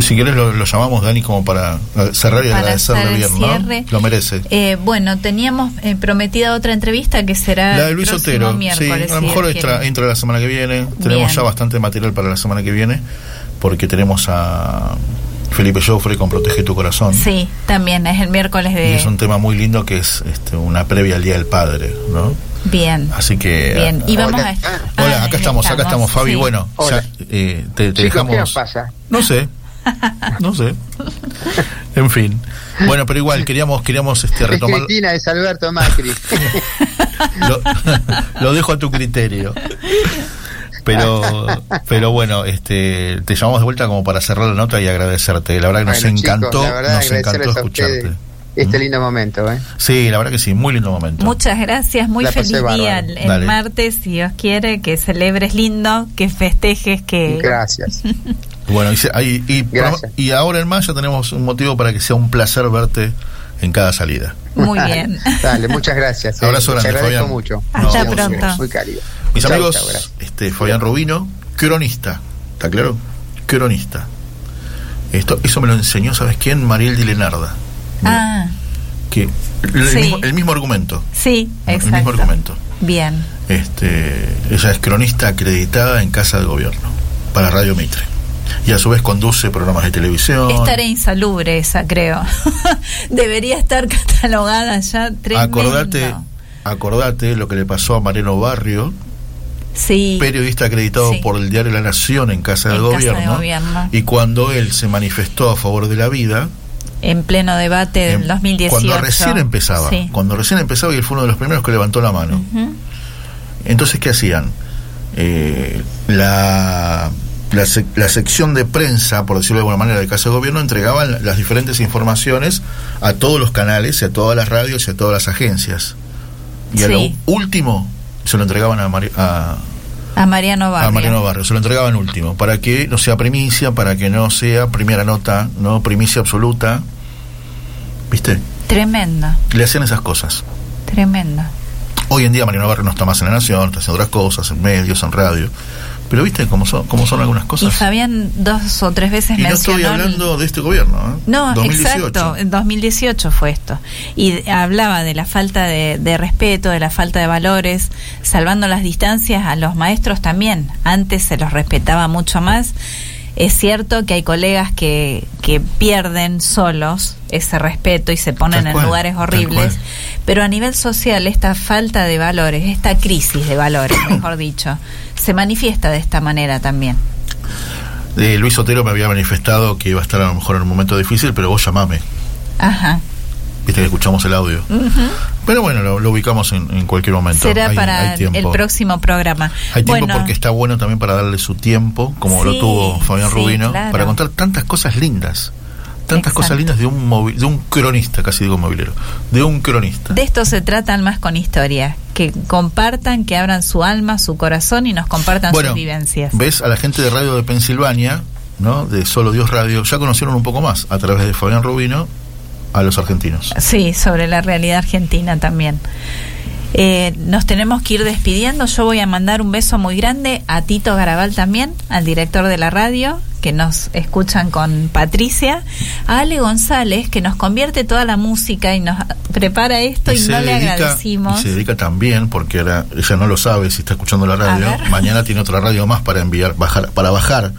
si querés lo, lo llamamos, Dani, como para cerrar y Para agradecerle bien. Lo merece. Eh, bueno, teníamos eh, prometida otra entrevista que será La de el Luis Otero, sí, miércoles. a lo mejor entra, entra la semana que viene. Tenemos Bien. ya bastante material para la semana que viene, porque tenemos a Felipe Joffre con Protege tu Corazón. Sí, también es el miércoles Y de... es un tema muy lindo que es este, una previa al Día del Padre, ¿no? Bien, Así que... bien. Y vamos Hola. a... Hola, Ah, acá ahí estamos, acá estamos, Fabi. sí. Bueno, Hola. ya, eh, te, te Chicos, ¿qué nos dejamos... pasa? No sé, no sé. En fin. Bueno, pero igual queríamos queríamos este, Es retomar... Cristina, es Alberto Macri. lo, lo dejo a tu criterio. Pero, pero bueno, este, te llamamos de vuelta como para cerrar la nota y agradecerte. La verdad que nos Bueno, encantó, nos encantó escucharte. Este lindo momento, ¿eh? Sí, la verdad que sí, muy lindo momento. Muchas gracias, muy La feliz día bárbaro. el, Dale. martes, si Dios quiere, que celebres lindo, que festejes, que... Gracias. Bueno, y, y, Gracias. y ahora en mayo tenemos un motivo para que sea un placer verte en cada salida. Muy bien. Dale, muchas gracias. eh. Abrazo Te grande, agradezco Fabián. mucho. Hasta No, pronto. Muy cálido. Mis Chau, amigos, chau, este Fabián Rubino, cronista, ¿está claro? Cronista. Esto, eso me lo enseñó, ¿sabes quién? Mariel Di Lenarda. Ah, Que el, Sí. mismo, el mismo argumento. sí, El mismo exacto. argumento. Bien. Este, ella es cronista acreditada en Casa de Gobierno para Radio Mitre. Y a su vez conduce programas de televisión. Es tarea insalubre esa, creo. Debería estar catalogada ya. Tremendo. Acordate, acordate lo que le pasó a Mariano Barrio, Sí. periodista acreditado Sí. por el diario La Nación en Casa, En Casa de gobierno, Gobierno. Y cuando él se manifestó a favor de la vida, en pleno debate del en- 2018. cuando recién empezaba, Sí. cuando recién empezaba y él fue uno de los primeros que levantó la mano. Entonces, ¿qué hacían? Eh, la, la, sec- la sección de prensa, por decirlo de alguna manera, del caso de gobierno, entregaban las diferentes informaciones a todos los canales, a todas las radios y a todas las agencias. Y a Sí. lo último se lo entregaban a, a, A Mariano Barrio. a Mariano Barrio, se lo entregaban último, para que no sea primicia, para que no sea primera nota, no primicia absoluta. ¿Viste? Tremendo, Le hacían esas cosas. tremendo. Hoy en día Mariano Barrio no está más en la Nación, está haciendo otras cosas, en medios, en radio. Pero viste cómo son, cómo son algunas Y cosas. Fabián dos o tres veces Y no estoy el- hablando de este gobierno, ¿eh? No, 2018. exacto, en 2018 fue esto. Y hablaba de la falta de, de respeto, de la falta de valores, salvando las distancias a los maestros también. Antes se los respetaba mucho más. Es cierto que hay colegas que, que pierden solos ese respeto y se ponen en lugares horribles, pero a nivel social esta falta de valores, esta crisis de valores, mejor dicho, se manifiesta de esta manera también. Eh, Luis Otero me había manifestado que iba a estar a lo mejor en un momento difícil, pero vos llamame. Ajá. Viste que escuchamos el audio. Pero bueno, lo, lo ubicamos en, en cualquier momento. Será Hay- para hay el próximo programa. Hay tiempo bueno, porque está bueno también para darle su tiempo, como lo tuvo Fabián sí, Rubino, claro. para contar tantas cosas lindas. Tantas Exacto. cosas lindas de un movi- de un cronista, casi digo movilero, de un cronista. de esto se tratan más con historia, que compartan, que abran su alma, su corazón y nos compartan bueno, sus vivencias. ves a la gente de radio de Pensilvania, ¿no? De Solo Dios Radio, ya conocieron un poco más a través de Fabián Rubino a los argentinos. Sí, sobre la realidad argentina también. Eh, nos tenemos que ir despidiendo. Yo voy a mandar un beso muy grande a Tito Garabal también, al director de la radio, que nos escuchan con Patricia, a Ale González, que nos convierte toda la música y nos prepara esto y, no le agradecimos. Y se dedica también, porque ahora ella no lo sabe si está escuchando la radio. Mañana tiene otra radio más para enviar, bajar, para bajar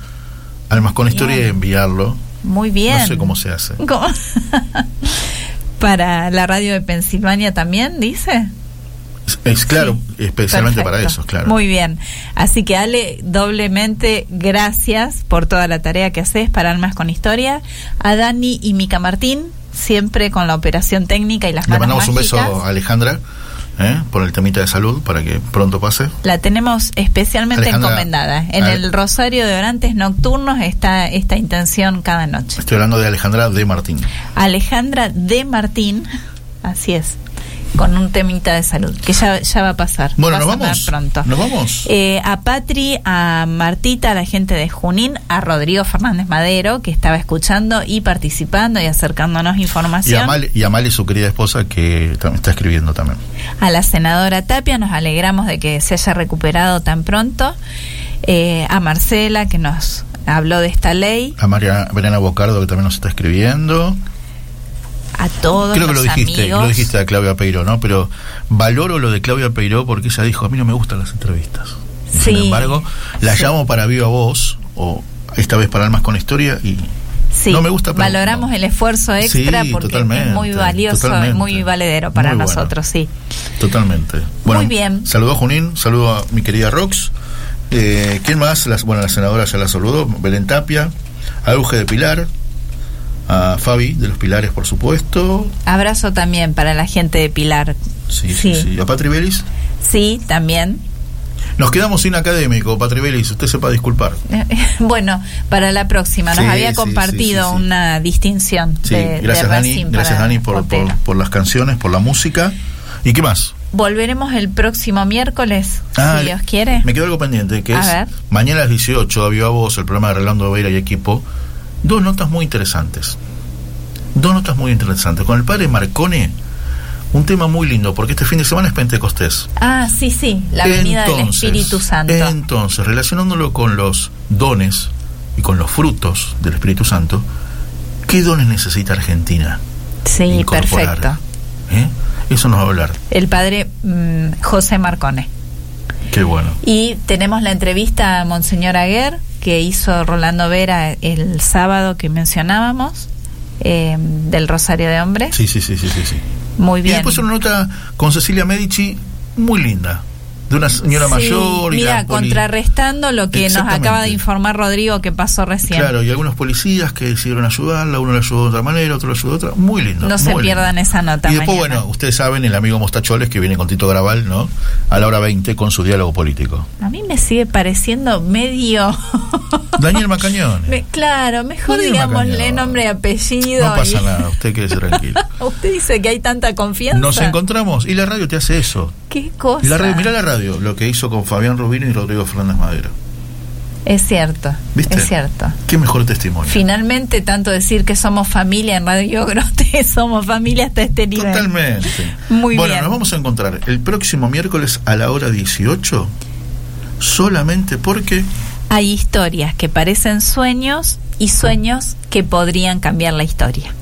Almas con Historia y enviarlo. Muy bien. No sé cómo se hace. ¿Cómo? Para la radio de Pensilvania también, dice. Es, claro, especialmente para eso, claro. Muy bien. Así que Ale, doblemente gracias por toda la tarea que haces para Almas con Historia. A Dani y Mica Martín, siempre con la operación técnica y las Le manos mandamos un beso a Alejandra ¿eh? por el temita de salud para que pronto pase. La tenemos especialmente Alejandra, encomendada. En el Rosario de Orantes Nocturnos está esta intención cada noche. Estoy hablando de Alejandra de Martín. Alejandra de Martín, así es, con un temita de salud, que ya, ya va a pasar. Bueno, va nos vamos. pronto. Nos vamos. Eh, a Patri, a Martita, a la gente de Junín, a Rodrigo Fernández Madero, que estaba escuchando y participando y acercándonos Y información. a, y a Male, su querida esposa, que está escribiendo también. a la senadora Tapia, nos alegramos de que se haya recuperado tan pronto. Eh, a Marcela, que nos habló de esta ley. A María Verena Bocardo, que también nos está escribiendo. A todos Creo que los lo dijiste, amigos. lo dijiste a Claudia Peiró, ¿no? Pero valoro lo de Claudia Peiró porque ella dijo, a mí no me gustan las entrevistas. Sí, Sin embargo, la sí. llamo para Viva Voz, o esta vez para Almas con Historia, y Sí, no me gusta, pero- valoramos el esfuerzo extra Sí, porque es muy valioso, totalmente. muy valedero para Muy bueno. nosotros, sí. totalmente. Bueno, Muy bien. Saludo a Junín, saludo a mi querida Rox. Eh, ¿Quién más? Las- bueno, la senadora ya la saludó, Belén Tapia, a Euge de Pilar, a Fabi de los Pilares, por supuesto. Abrazo también para la gente de Pilar. Sí, sí, Sí. sí. A Patri Belis. Sí, también. Nos quedamos sin académico, Patri Belis, usted sepa disculpar. Bueno, para la próxima. Nos Sí, había compartido una distinción de, gracias de Dani, gracias Dani por, por, por las canciones, por la música. ¿Y qué más? Volveremos el próximo miércoles, Ah, si Dios quiere. Me quedó algo pendiente, que A es ver. mañana a las 18, a Viva Voz, el programa de Rolando Vera y equipo. Dos notas muy interesantes. Dos notas muy interesantes. Con el padre Marcone, un tema muy lindo, porque este fin de semana es Pentecostés. Ah, sí, sí, la venida del Espíritu Santo. Entonces, relacionándolo con los dones y con los frutos del Espíritu Santo, ¿qué dones necesita Argentina? sí, incorporar? perfecto. ¿Eh? Eso nos va a hablar. El padre mm, José Marcone. Qué bueno. Y tenemos la entrevista a Monseñor Aguer, que hizo Rolando Vera el sábado que mencionábamos, eh, del Rosario de Hombres. Sí, sí, sí, sí, sí. Muy Y bien. después una nota con Cecilia Medici muy linda, de una señora Sí, mayor. y Mira, contrarrestando lo que nos acaba de informar Rodrigo que pasó recién. Claro, y algunos policías que decidieron ayudarla, uno la ayudó de otra manera, otro la ayudó de otra. Muy lindo. no se pierdan lindo. esa nota. Y después, mañana. bueno, ustedes saben, el amigo Mostacholes que viene con Tito Graval, ¿no? A la hora 20 con su diálogo político. A mí me sigue pareciendo medio. Daniel Macañón. Me- claro, mejor Daniel digámosle Macañón. nombre y apellido. No pasa y- nada, usted quede tranquilo. Usted dice que hay tanta confianza. Nos encontramos y la radio te hace eso. ¿Qué cosa? La radio, mirá la radio, lo que hizo con Fabián Rubino y Rodrigo Fernández Madero. Es cierto, ¿Viste? es cierto. Qué mejor testimonio. Finalmente, tanto decir que somos familia en Radio Grote, somos familia hasta este nivel. Totalmente. Muy bueno, bien. nos vamos a encontrar el próximo miércoles a la hora 18, solamente porque Hay historias que parecen sueños y sueños que podrían cambiar la historia.